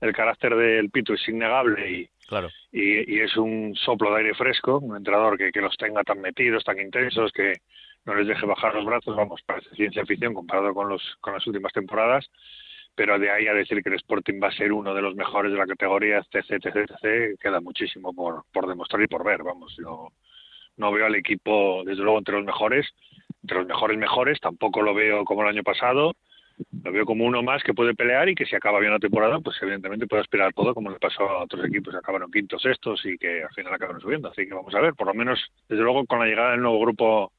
el carácter del Pito es innegable y, claro. y, es un soplo de aire fresco, un entrenador que, que los tenga tan metidos, tan intensos, que no les deje bajar los brazos, vamos, parece ciencia ficción comparado con, los, con las últimas temporadas pero de ahí a decir que el Sporting va a ser uno de los mejores de la categoría, etc, etc, queda muchísimo por, por demostrar y por ver, vamos, yo no veo al equipo, desde luego, entre los mejores, entre los mejores mejores, tampoco lo veo como el año pasado, lo veo como uno más que puede pelear y que si acaba bien la temporada, pues evidentemente puede aspirar todo, como le pasó a otros equipos que acabaron quintos, sextos y que al final acabaron subiendo. Así que vamos a ver, por lo menos, desde luego, con la llegada del nuevo grupo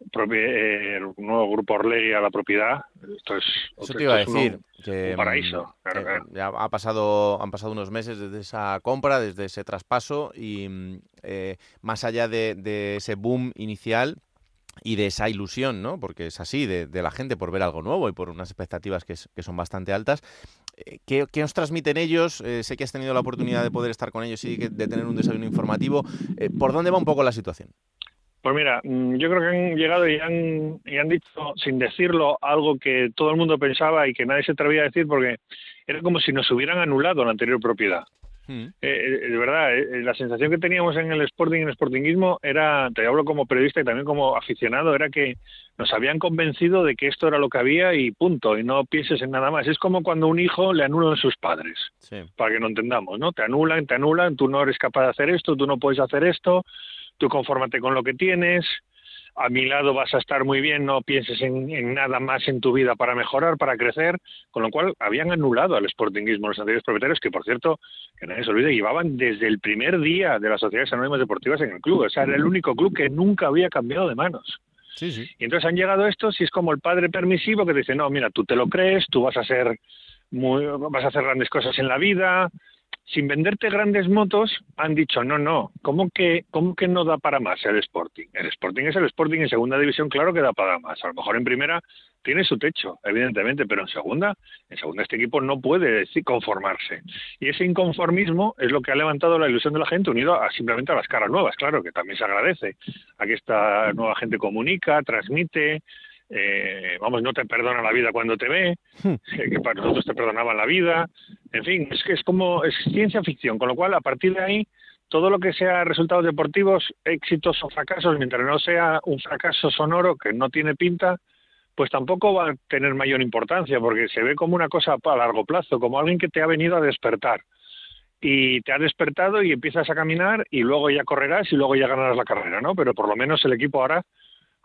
el nuevo grupo Orlegui a la propiedad. Esto es, Eso te iba a decir. que, paraíso. Mm, ya ha pasado, han pasado unos meses desde esa compra, desde ese traspaso y mm, eh, más allá de, ese boom inicial, y de esa ilusión, ¿no? Porque es así, de, la gente por ver algo nuevo y por unas expectativas que, son bastante altas. Eh, ¿Qué, ¿Qué, os transmiten ellos? sé que has tenido la oportunidad de poder estar con ellos y de tener un desayuno informativo. ¿Por dónde va un poco la situación? Pues mira, mm, yo creo que han llegado y han, y han dicho, sin decirlo, algo que todo el mundo pensaba y que nadie se atrevía a decir porque era como si nos hubieran anulado la anterior propiedad. Mm. Eh, de verdad, eh, la sensación que teníamos en el Sporting y en el Sportingismo era, te hablo como periodista y también como aficionado, era que nos habían convencido de que esto era lo que había y punto, y no pienses en nada más. Es como cuando un hijo le anulan a sus padres, para que no entendamos, ¿no? Te anulan, te anulan, tú no eres capaz de hacer esto, tú no puedes hacer esto, tú confórmate con lo que tienes, a mi lado vas a estar muy bien, no pienses en, nada más en tu vida para mejorar, para crecer, con lo cual habían anulado al sportingismo los anteriores propietarios, que por cierto, que nadie se olvide, llevaban desde el primer día de las sociedades anónimas deportivas en el club, o sea, era el único club que nunca había cambiado de manos. Sí, sí. Y entonces han llegado estos y es como el padre permisivo que dice, no, mira, tú te lo crees, tú vas a ser muy, vas a hacer grandes cosas en la vida, sin venderte grandes motos, han dicho, no, no, ¿cómo que, ¿cómo que no da para más el Sporting? El Sporting es el Sporting en segunda división, claro que da para más. A lo mejor en primera tiene su techo, evidentemente, pero en segunda, en segunda este equipo no puede conformarse. Y ese inconformismo es lo que ha levantado la ilusión de la gente, unido a simplemente a las caras nuevas, claro, que también se agradece. Aquí esta nueva gente comunica, transmite, eh, vamos, no te perdona la vida cuando te ve, hmm. que para nosotros te perdonaban la vida, en fin, es que es como, es ciencia ficción, con lo cual a partir de ahí, todo lo que sea resultados deportivos, éxitos o fracasos, mientras no sea un fracaso sonoro que no tiene pinta, pues tampoco va a tener mayor importancia, porque se ve como una cosa a largo plazo, como alguien que te ha venido a despertar. Y te ha despertado y empiezas a caminar y luego ya correrás y luego ya ganarás la carrera, ¿no? Pero por lo menos el equipo ahora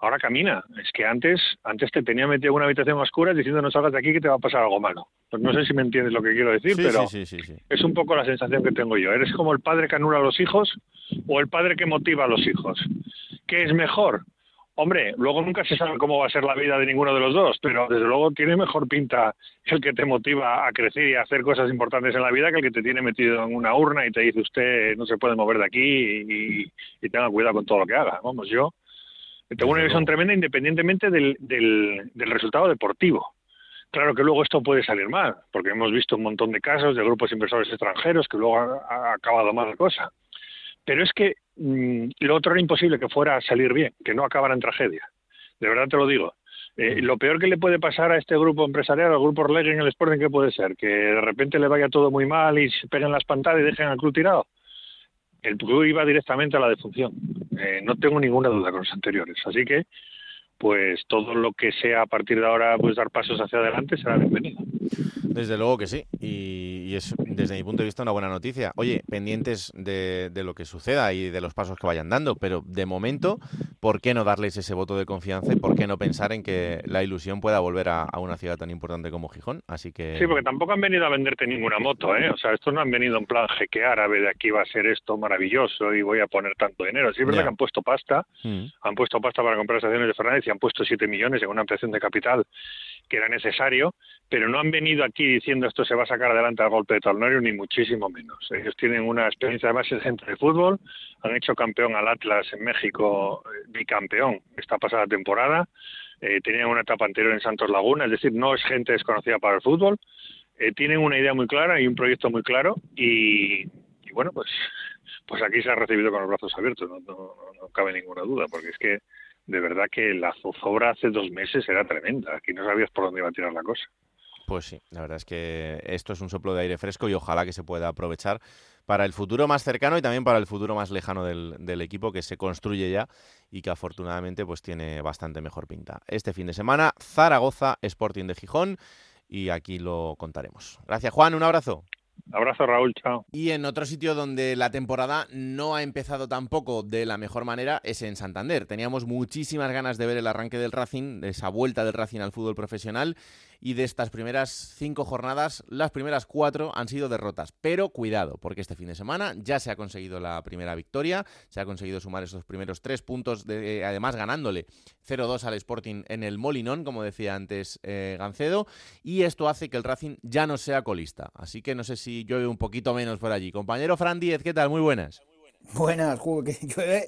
ahora camina. Es que antes, antes te tenía metido en una habitación oscura diciendo no salgas de aquí que te va a pasar algo malo. Pues no sé si me entiendes lo que quiero decir, pero es un poco la sensación que tengo yo. Eres como el padre que anula a los hijos o el padre que motiva a los hijos. ¿Qué es mejor? Hombre, luego nunca se sabe cómo va a ser la vida de ninguno de los dos, pero desde luego tiene mejor pinta el que te motiva a crecer y a hacer cosas importantes en la vida que el que te tiene metido en una urna y te dice usted no se puede mover de aquí y, y tenga cuidado con todo lo que haga. Vamos, yo tengo una visión tremenda independientemente del, del, resultado deportivo. Claro que luego esto puede salir mal, porque hemos visto un montón de casos de grupos inversores extranjeros que luego ha, acabado mal la cosa. Pero es que mm, lo otro era imposible que fuera a salir bien, que no acabara en tragedia. De verdad te lo digo. Eh, lo peor que le puede pasar a este grupo empresarial, al grupo Orleg en el Sporting, ¿qué puede ser? Que de repente le vaya todo muy mal y se peguen las pantallas y dejen al club tirado el club iba directamente a la defunción. Eh, no tengo ninguna duda con los anteriores. Así que, pues todo lo que sea a partir de ahora, pues dar pasos hacia adelante será bienvenido. Desde luego que sí, y, es desde mi punto de vista una buena noticia. Oye, pendientes de, lo que suceda y de los pasos que vayan dando, pero de momento, ¿por qué no darles ese voto de confianza y por qué no pensar en que la ilusión pueda volver a, una ciudad tan importante como Gijón? Así que... Sí, porque tampoco han venido a venderte ninguna moto, ¿eh? O sea, estos no han venido en plan jeque árabe de aquí va a ser esto maravilloso y voy a poner tanto dinero. Sí, es verdad que han puesto pasta, mm. han puesto pasta para comprar las acciones de Fernández y han puesto 7 millones en una ampliación de capital que era necesario, pero no han venido aquí diciendo esto se va a sacar adelante al golpe de talonario, ni muchísimo menos. Ellos tienen una experiencia de gente de fútbol, han hecho campeón al Atlas en México, eh, bicampeón esta pasada temporada, eh, tenían una etapa anterior en Santos Laguna, es decir, no es gente desconocida para el fútbol, eh, tienen una idea muy clara y un proyecto muy claro y, bueno, pues pues aquí se ha recibido con los brazos abiertos, no, no cabe ninguna duda, porque es que de verdad que la zozobra hace dos meses era tremenda. Aquí no sabías por dónde iba a tirar la cosa. Pues sí, la verdad es que esto es un soplo de aire fresco y ojalá que se pueda aprovechar para el futuro más cercano y también para el futuro más lejano del, equipo que se construye ya y que afortunadamente pues tiene bastante mejor pinta. Este fin de semana, Zaragoza, Sporting de Gijón y aquí lo contaremos. Gracias Juan, un abrazo. Abrazo Raúl, chao. Y en otro sitio donde la temporada no ha empezado tampoco de la mejor manera es en Santander. Teníamos muchísimas ganas de ver el arranque del Racing, de esa vuelta del Racing al fútbol profesional y de estas primeras cinco jornadas, las primeras cuatro han sido derrotas. Pero cuidado, porque este fin de semana ya se ha conseguido la primera victoria, se ha conseguido sumar esos primeros tres puntos, de, además ganándole 0-2 al Sporting en el Molinón, como decía antes eh, Gancedo, y esto hace que el Racing ya no sea colista. Así que no sé si llueve un poquito menos por allí. Compañero Fran Díez, ¿qué tal? Muy buenas. Buenas, juego que llueve,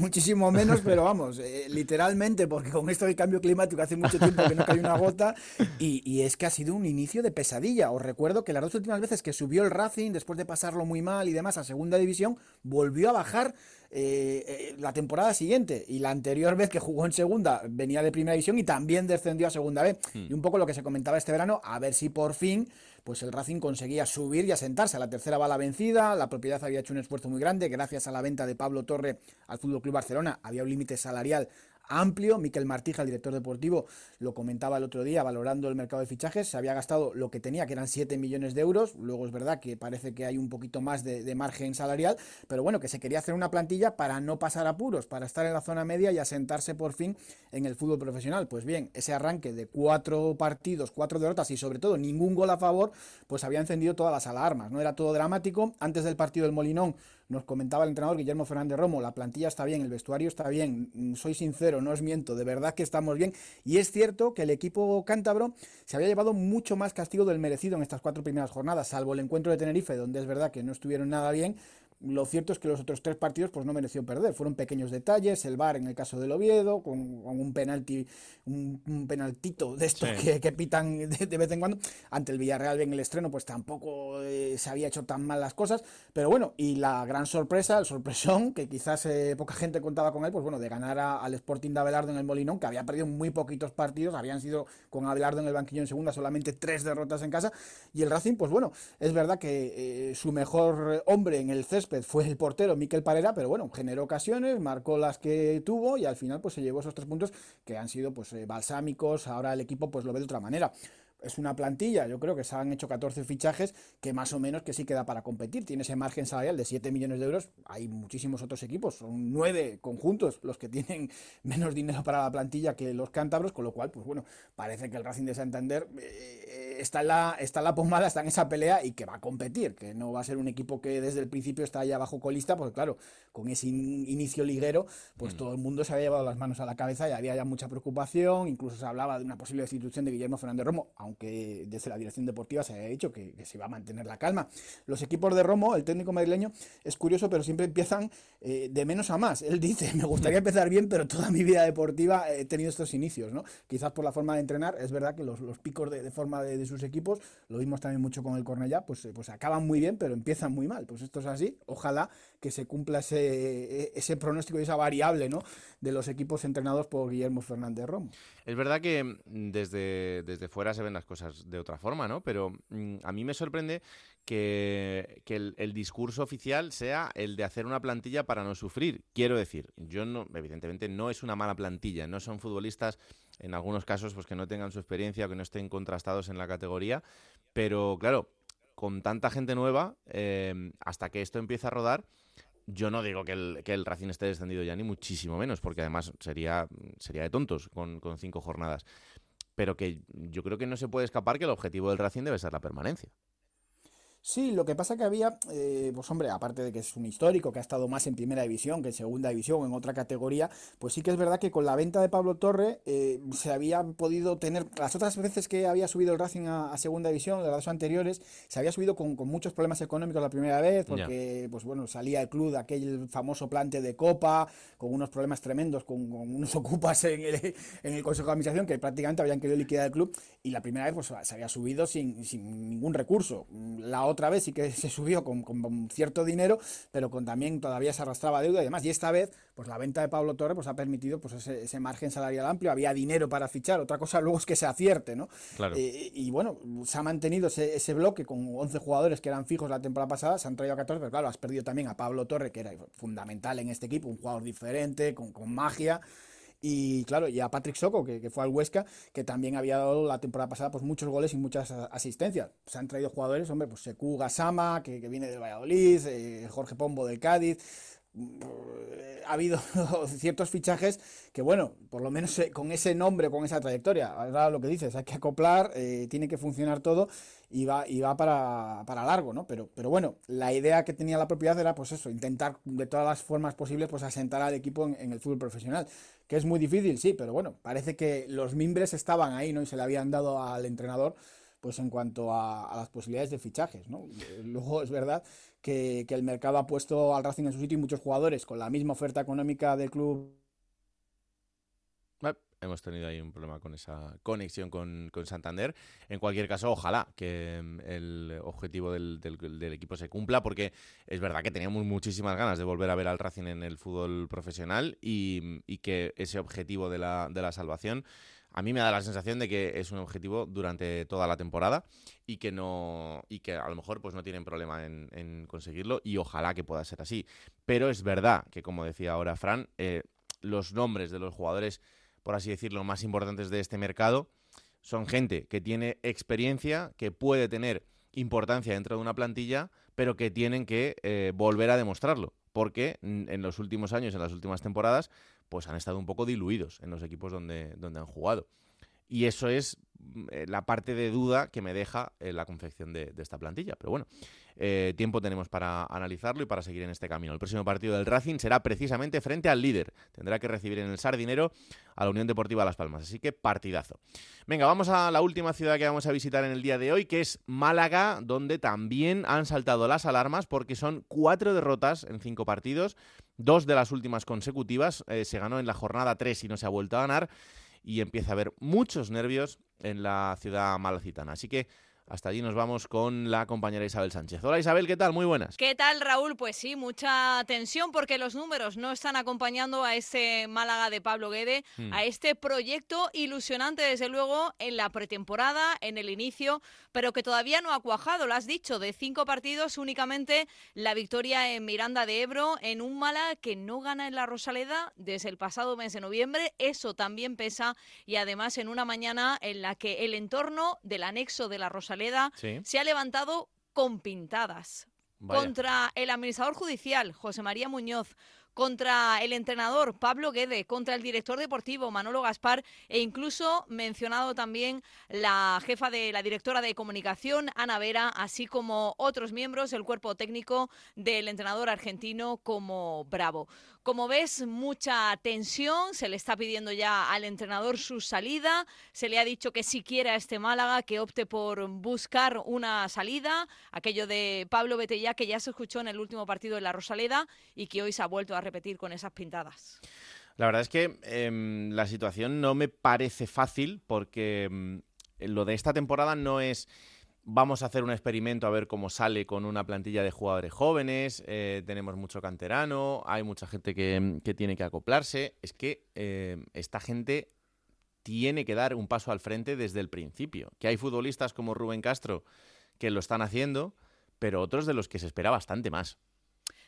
muchísimo menos, pero vamos, eh, literalmente, porque con esto del cambio climático hace mucho tiempo que no cae una gota, y, es que ha sido un inicio de pesadilla. Os recuerdo que las dos últimas veces que subió el Racing, después de pasarlo muy mal y demás a segunda división, volvió a bajar eh, eh, la temporada siguiente, y la anterior vez que jugó en segunda venía de primera división y también descendió a segunda vez. Hmm. Y un poco lo que se comentaba este verano, a ver si por fin pues el Racing conseguía subir y asentarse. A la tercera bala vencida, la propiedad había hecho un esfuerzo muy grande, gracias a la venta de Pablo Torre al Fútbol Club Barcelona, había un límite salarial amplio. Miquel Martija, el director deportivo, lo comentaba el otro día valorando el mercado de fichajes. Se había gastado lo que tenía, que eran 7 millones de euros. Luego es verdad que parece que hay un poquito más de, margen salarial, pero bueno, que se quería hacer una plantilla para no pasar apuros, para estar en la zona media y asentarse por fin en el fútbol profesional. Pues bien, ese arranque de cuatro partidos, cuatro derrotas y sobre todo ningún gol a favor, pues había encendido todas las alarmas. No era todo dramático. Antes del partido del Molinón nos comentaba el entrenador Guillermo Fernández Romo, la plantilla está bien, el vestuario está bien, mm, soy sincero, no os miento, de verdad que estamos bien. Y es cierto que el equipo cántabro se había llevado mucho más castigo del merecido en estas cuatro primeras jornadas, salvo el encuentro de Tenerife, donde es verdad que no estuvieron nada bien, lo cierto es que los otros tres partidos pues no mereció perder. Fueron pequeños detalles, el VAR en el caso del Oviedo, con, un penalti, un, penaltito de estos que, pitan de, vez en cuando. Ante el Villarreal en el estreno, pues tampoco eh, se había hecho tan mal las cosas. Pero bueno, y la gran sorpresa, el sorpresón, que quizás eh, poca gente contaba con él, pues bueno, de ganar al Sporting de Abelardo en el Molinón, que había perdido muy poquitos partidos, habían sido con Abelardo en el banquillo en segunda solamente tres derrotas en casa. Y el Racing, pues bueno, es verdad que eh, su mejor hombre en el césped fue el portero Miquel Parera, pero bueno, generó ocasiones, marcó las que tuvo y al final pues se llevó esos tres puntos que han sido pues eh, balsámicos, ahora el equipo pues lo ve de otra manera es una plantilla, yo creo que se han hecho 14 fichajes que más o menos que sí queda para competir. Tiene ese margen salarial de 7 millones de euros. Hay muchísimos otros equipos, son nueve conjuntos los que tienen menos dinero para la plantilla que los cántabros, con lo cual, pues bueno, parece que el Racing de Santander eh, está, en la, está en la pomada, está en esa pelea y que va a competir, que no va a ser un equipo que desde el principio está ahí abajo colista, porque claro, con ese inicio liguero, pues mm. todo el mundo se había llevado las manos a la cabeza y había ya mucha preocupación, incluso se hablaba de una posible destitución de Guillermo Fernández Romo, aunque desde la dirección deportiva se había dicho que, se iba a mantener la calma. Los equipos de Romo, el técnico madrileño, es curioso, pero siempre empiezan eh, de menos a más. Él dice, me gustaría empezar bien, pero toda mi vida deportiva he tenido estos inicios, ¿no? Quizás por la forma de entrenar, es verdad que los, picos de, forma de, sus equipos, lo vimos también mucho con el Cornellá, pues, pues acaban muy bien, pero empiezan muy mal. Pues esto es así, ojalá que se cumpla ese, ese pronóstico y esa variable, ¿no? De los equipos entrenados por Guillermo Fernández Romo. Es verdad que desde, desde fuera se ven las cosas de otra forma, ¿no? Pero mm, a mí me sorprende que, el, discurso oficial sea el de hacer una plantilla para no sufrir. Quiero decir, yo no, evidentemente no es una mala plantilla, no son futbolistas en algunos casos pues que no tengan su experiencia o que no estén contrastados en la categoría, pero claro, con tanta gente nueva, eh, hasta que esto empiece a rodar, yo no digo que el, que el Racing esté descendido ya, ni muchísimo menos, porque además sería, sería de tontos con cinco jornadas. Pero que yo creo que no se puede escapar que el objetivo del Racing debe ser la permanencia. Sí, lo que pasa que había, eh, pues hombre, aparte de que es un histórico que ha estado más en primera división que en segunda división, en otra categoría, pues sí que es verdad que con la venta de Pablo Torre eh, se había podido tener, las otras veces que había subido el Racing a, segunda división, de las dos anteriores, se había subido con, muchos problemas económicos la primera vez, porque, pues bueno, salía el club de aquel famoso plante de Copa, con unos problemas tremendos, con, unos ocupas en el, en el Consejo de Administración que prácticamente habían querido liquidar el club, y la primera vez pues se había subido sin, sin ningún recurso. La otra vez sí que se subió con, cierto dinero, pero con también todavía se arrastraba deuda y demás. Y esta vez, pues la venta de Pablo Torre pues ha permitido pues ese, margen salarial amplio, había dinero para fichar, otra cosa luego es que se acierte, ¿no? Eh, y bueno, se ha mantenido ese, bloque con 11 jugadores que eran fijos la temporada pasada, se han traído a 14, pero claro, has perdido también a Pablo Torre, que era fundamental en este equipo, un jugador diferente, con, con magia. Y claro, y a Patrick Soco, que, fue al Huesca, que también había dado la temporada pasada pues muchos goles y muchas asistencias. Se han traído jugadores, hombre, pues Seku Gasama, que, que viene del Valladolid, eh, Jorge Pombo del Cádiz, ha habido ciertos fichajes que, bueno, por lo menos eh, con ese nombre, con esa trayectoria, ahora lo que dices, hay que acoplar, eh, tiene que funcionar todo y va, para, para, largo, ¿no? Pero, pero bueno, la idea que tenía la propiedad era, pues eso, intentar de todas las formas posibles, pues asentar al equipo en, el fútbol profesional, que es muy difícil, sí, pero bueno, parece que los mimbres estaban ahí, ¿no? Y se le habían dado al entrenador pues en cuanto a, las posibilidades de fichajes. ¿no? Luego es verdad que, el mercado ha puesto al Racing en su sitio y muchos jugadores con la misma oferta económica del club. Hemos tenido ahí un problema con esa conexión con, Santander. En cualquier caso, ojalá que mm, el objetivo del, equipo se cumpla, porque es verdad que teníamos muchísimas ganas de volver a ver al Racing en el fútbol profesional y, y que ese objetivo de la, de la salvación a mí me da la sensación de que es un objetivo durante toda la temporada y que no y que a lo mejor pues no tienen problema en, conseguirlo y ojalá que pueda ser así. Pero es verdad que como decía ahora Fran, eh, los nombres de los jugadores, por así decirlo, más importantes de este mercado. Son gente que tiene experiencia, que puede tener importancia dentro de una plantilla, pero que tienen que eh, volver a demostrarlo, porque en los últimos años, en las últimas temporadas, pues han estado un poco diluidos en los equipos donde, donde han jugado. Y eso es mm, eh, la parte de duda que me deja en la confección de, esta plantilla. Pero bueno, eh, tiempo tenemos para analizarlo y para seguir en este camino. El próximo partido del Racing será precisamente frente al líder. Tendrá que recibir en el Sardinero a la Unión Deportiva Las Palmas. Así que partidazo. Venga, vamos a la última ciudad que vamos a visitar en el día de hoy, que es Málaga, donde también han saltado las alarmas porque son cuatro derrotas en cinco partidos. Dos de las últimas consecutivas. Eh, se ganó en la jornada 3 y no se ha vuelto a ganar y empieza a haber muchos nervios en la ciudad malacitana. Así que hasta allí nos vamos con la compañera Isabel Sánchez. Hola Isabel, ¿qué tal? Muy buenas. ¿Qué tal Raúl? Pues sí, mucha tensión porque los números no están acompañando a ese Málaga de Pablo Guede, hmm. a este proyecto ilusionante desde luego en la pretemporada, en el inicio, pero que todavía no ha cuajado, lo has dicho, de cinco partidos únicamente la victoria en Miranda de Ebro, en un Málaga que no gana en la Rosaleda desde el pasado mes de noviembre, eso también pesa y además en una mañana en la que el entorno del anexo de la Rosaleda se ha levantado con pintadas. Contra el administrador judicial, José María Muñoz, contra el entrenador Pablo Guede, contra el director deportivo Manolo Gaspar e incluso mencionado también la jefa de la directora de comunicación Ana Vera, así como otros miembros del cuerpo técnico del entrenador argentino como Bravo. Como ves, mucha tensión, se le está pidiendo ya al entrenador su salida, se le ha dicho que si quiere a este Málaga que opte por buscar una salida, aquello de Pablo Betella que ya se escuchó en el último partido de la Rosaleda y que hoy se ha vuelto a repetir con esas pintadas. La verdad es que em, la situación no me parece fácil porque em, lo de esta temporada no es vamos a hacer un experimento a ver cómo sale con una plantilla de jugadores jóvenes, eh, tenemos mucho canterano, hay mucha gente que, em, tiene que acoplarse, es que esta gente tiene que dar un paso al frente desde el principio, que hay futbolistas como Rubén Castro que lo están haciendo, pero otros de los que se espera bastante más.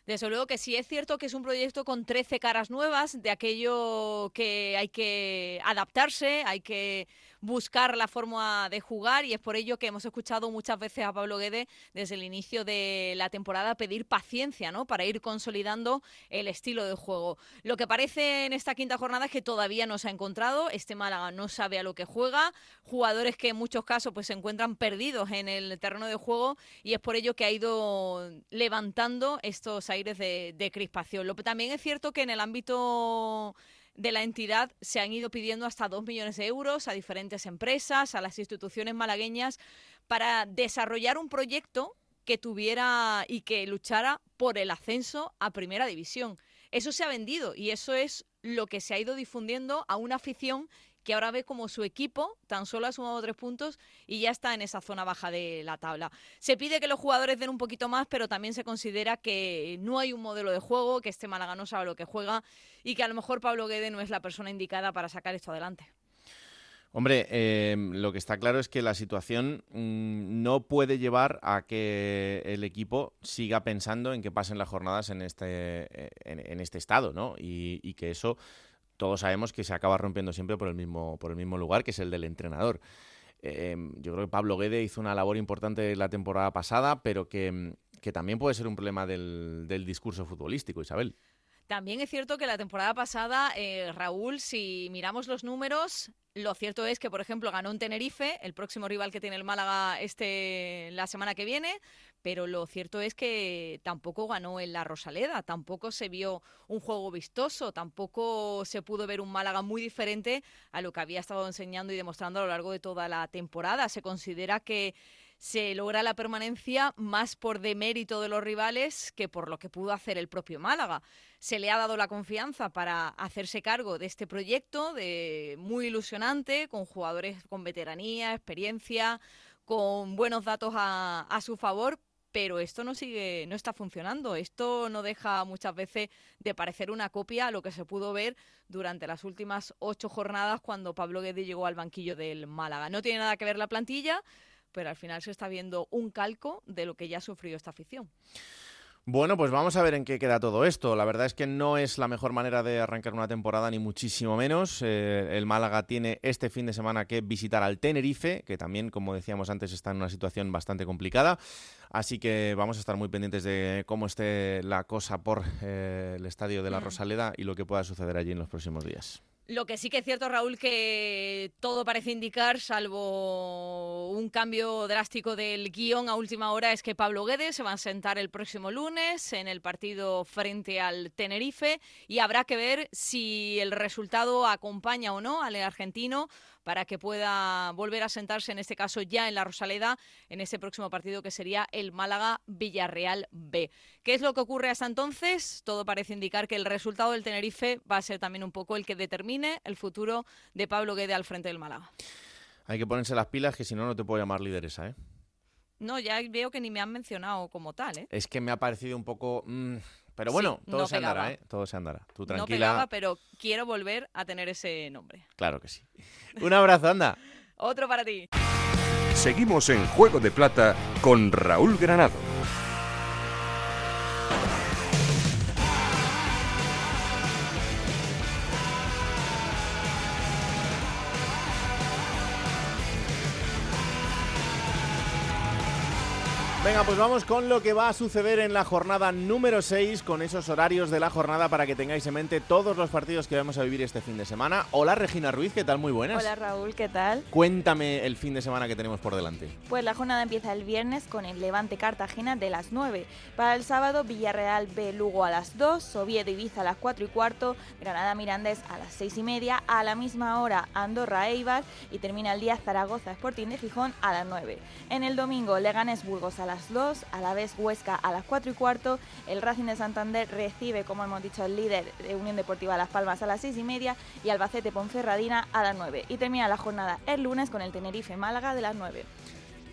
Desde luego que sí es cierto que es un proyecto con 13 caras nuevas, de aquello que hay que adaptarse, hay que buscar la forma de jugar y es por ello que hemos escuchado muchas veces a Pablo Guede desde el inicio de la temporada pedir paciencia, ¿no? Para ir consolidando el estilo de juego. Lo que parece en esta quinta jornada es que todavía no se ha encontrado, este Málaga no sabe a lo que juega, jugadores que en muchos casos pues se encuentran perdidos en el terreno de juego y es por ello que ha ido levantando estos aires de, de crispación. Lo que también es cierto que en el ámbito de la entidad se han ido pidiendo hasta 2 millones de euros a diferentes empresas, a las instituciones malagueñas, para desarrollar un proyecto que tuviera y que luchara por el ascenso a primera división. Eso se ha vendido y eso es lo que se ha ido difundiendo a una afición que ahora ve como su equipo tan solo ha sumado tres puntos y ya está en esa zona baja de la tabla. Se pide que los jugadores den un poquito más, pero también se considera que no hay un modelo de juego, que este Málaga no sabe lo que juega y que a lo mejor Pablo Guede no es la persona indicada para sacar esto adelante. Hombre, eh, lo que está claro es que la situación mm, no puede llevar a que el equipo siga pensando en que pasen las jornadas en este, eh, en, este estado, ¿no? y, que eso todos sabemos que se acaba rompiendo siempre por el mismo, por el mismo lugar, que es el del entrenador. Em, yo creo que Pablo Guede hizo una labor importante la temporada pasada, pero que, también puede ser un problema del, del discurso futbolístico, Isabel. También es cierto que la temporada pasada, eh, Raúl, si miramos los números, lo cierto es que, por ejemplo, ganó un Tenerife, el próximo rival que tiene el Málaga este la semana que viene, pero lo cierto es que tampoco ganó en la Rosaleda, tampoco se vio un juego vistoso, tampoco se pudo ver un Málaga muy diferente a lo que había estado enseñando y demostrando a lo largo de toda la temporada. Se considera que se logra la permanencia más por demérito de los rivales que por lo que pudo hacer el propio Málaga. Se le ha dado la confianza para hacerse cargo de este proyecto de muy ilusionante, con jugadores con veteranía, experiencia, con buenos datos a, a su favor, pero esto no sigue, no está funcionando. Esto no deja muchas veces de parecer una copia a lo que se pudo ver durante las últimas ocho jornadas cuando Pablo Guede llegó al banquillo del Málaga. No tiene nada que ver la plantilla, pero al final se está viendo un calco de lo que ya sufrió esta afición. Bueno, pues vamos a ver en qué queda todo esto. La verdad es que no es la mejor manera de arrancar una temporada, ni muchísimo menos. Eh, el Málaga tiene este fin de semana que visitar al Tenerife, que también, como decíamos antes, está en una situación bastante complicada. Así que vamos a estar muy pendientes de cómo esté la cosa por eh, el estadio de la mm. Rosaleda y lo que pueda suceder allí en los próximos días. Lo que sí que es cierto, Raúl, que todo parece indicar, salvo un cambio drástico del guion a última hora, es que Pablo Guedes se va a sentar el próximo lunes en el partido frente al Tenerife y habrá que ver si el resultado acompaña o no al argentino para que pueda volver a sentarse, en este caso ya en la Rosaleda, en ese próximo partido que sería el Málaga-Villarreal B. ¿Qué es lo que ocurre hasta entonces? Todo parece indicar que el resultado del Tenerife va a ser también un poco el que determine el futuro de Pablo Guede al frente del Málaga. Hay que ponerse las pilas que si no, no te puedo llamar lideresa, ¿eh? No, ya veo que ni me han mencionado como tal, ¿eh? Es que me ha parecido un poco... Mm, pero bueno, todo se andará, ¿eh? Todo se andará. Tú tranquila. No pegaba, pero quiero volver a tener ese nombre. Claro que sí. Un abrazo, anda. Otro para ti. Seguimos en Juego de Plata con Raúl Granado. Pues vamos con lo que va a suceder en la jornada número 6, con esos horarios de la jornada para que tengáis en mente todos los partidos que vamos a vivir este fin de semana. Hola Regina Ruiz, ¿qué tal? Muy buenas. Hola Raúl, ¿qué tal? Cuéntame el fin de semana que tenemos por delante. Pues la jornada empieza el viernes con el Levante Cartagena de las 9. Para el sábado, Villarreal B Lugo a las 2, Oviedo Ibiza a las 4 y cuarto, Granada Mirandés a las 6 y media, a la misma hora Andorra Eibar y termina el día Zaragoza Sporting de Gijón a las 9. En el domingo, Leganés Burgos a las las 2, a la vez Huesca a las 4 y cuarto, el Racing de Santander recibe, como hemos dicho, el líder de Unión Deportiva Las Palmas a las 6 y media y Albacete Ponferradina a las 9. Y termina la jornada el lunes con el Tenerife Málaga de las 9.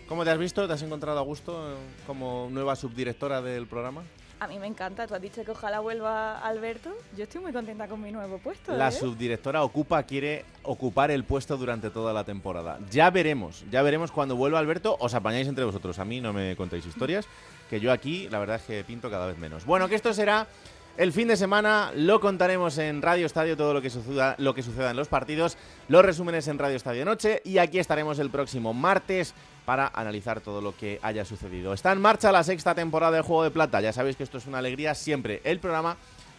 ¿Cómo te has visto? ¿Te has encontrado a gusto como nueva subdirectora del programa? A mí me encanta. Tú has dicho que ojalá vuelva Alberto. Yo estoy muy contenta con mi nuevo puesto. La ¿eh? subdirectora ocupa, quiere ocupar el puesto durante toda la temporada. Ya veremos, ya veremos cuando vuelva Alberto. Os apañáis entre vosotros. A mí no me contéis historias, que yo aquí la verdad es que pinto cada vez menos. Bueno, que esto será el fin de semana. Lo contaremos en Radio Estadio, todo lo que suceda, lo que suceda en los partidos. Los resúmenes en Radio Estadio Noche. Y aquí estaremos el próximo martes para analizar todo lo que haya sucedido. Está en marcha la sexta temporada de Juego de Plata. Ya sabéis que esto es una alegría siempre. El programa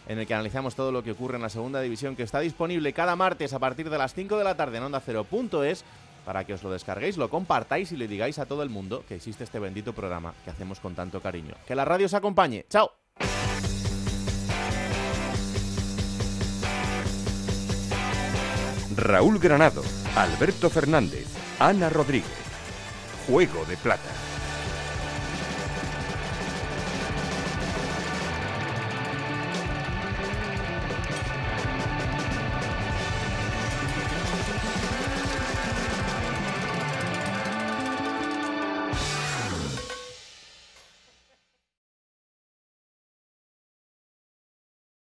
en el que analizamos todo lo que ocurre en la segunda división, que está disponible cada martes a partir de las 5 de la tarde en onda es para que os lo descarguéis, lo compartáis y le digáis a todo el mundo que existe este bendito programa que hacemos con tanto cariño. Que la radio os acompañe. ¡Chao! Raúl Granado, Alberto Fernández, Ana Rodríguez. Juego de Plata.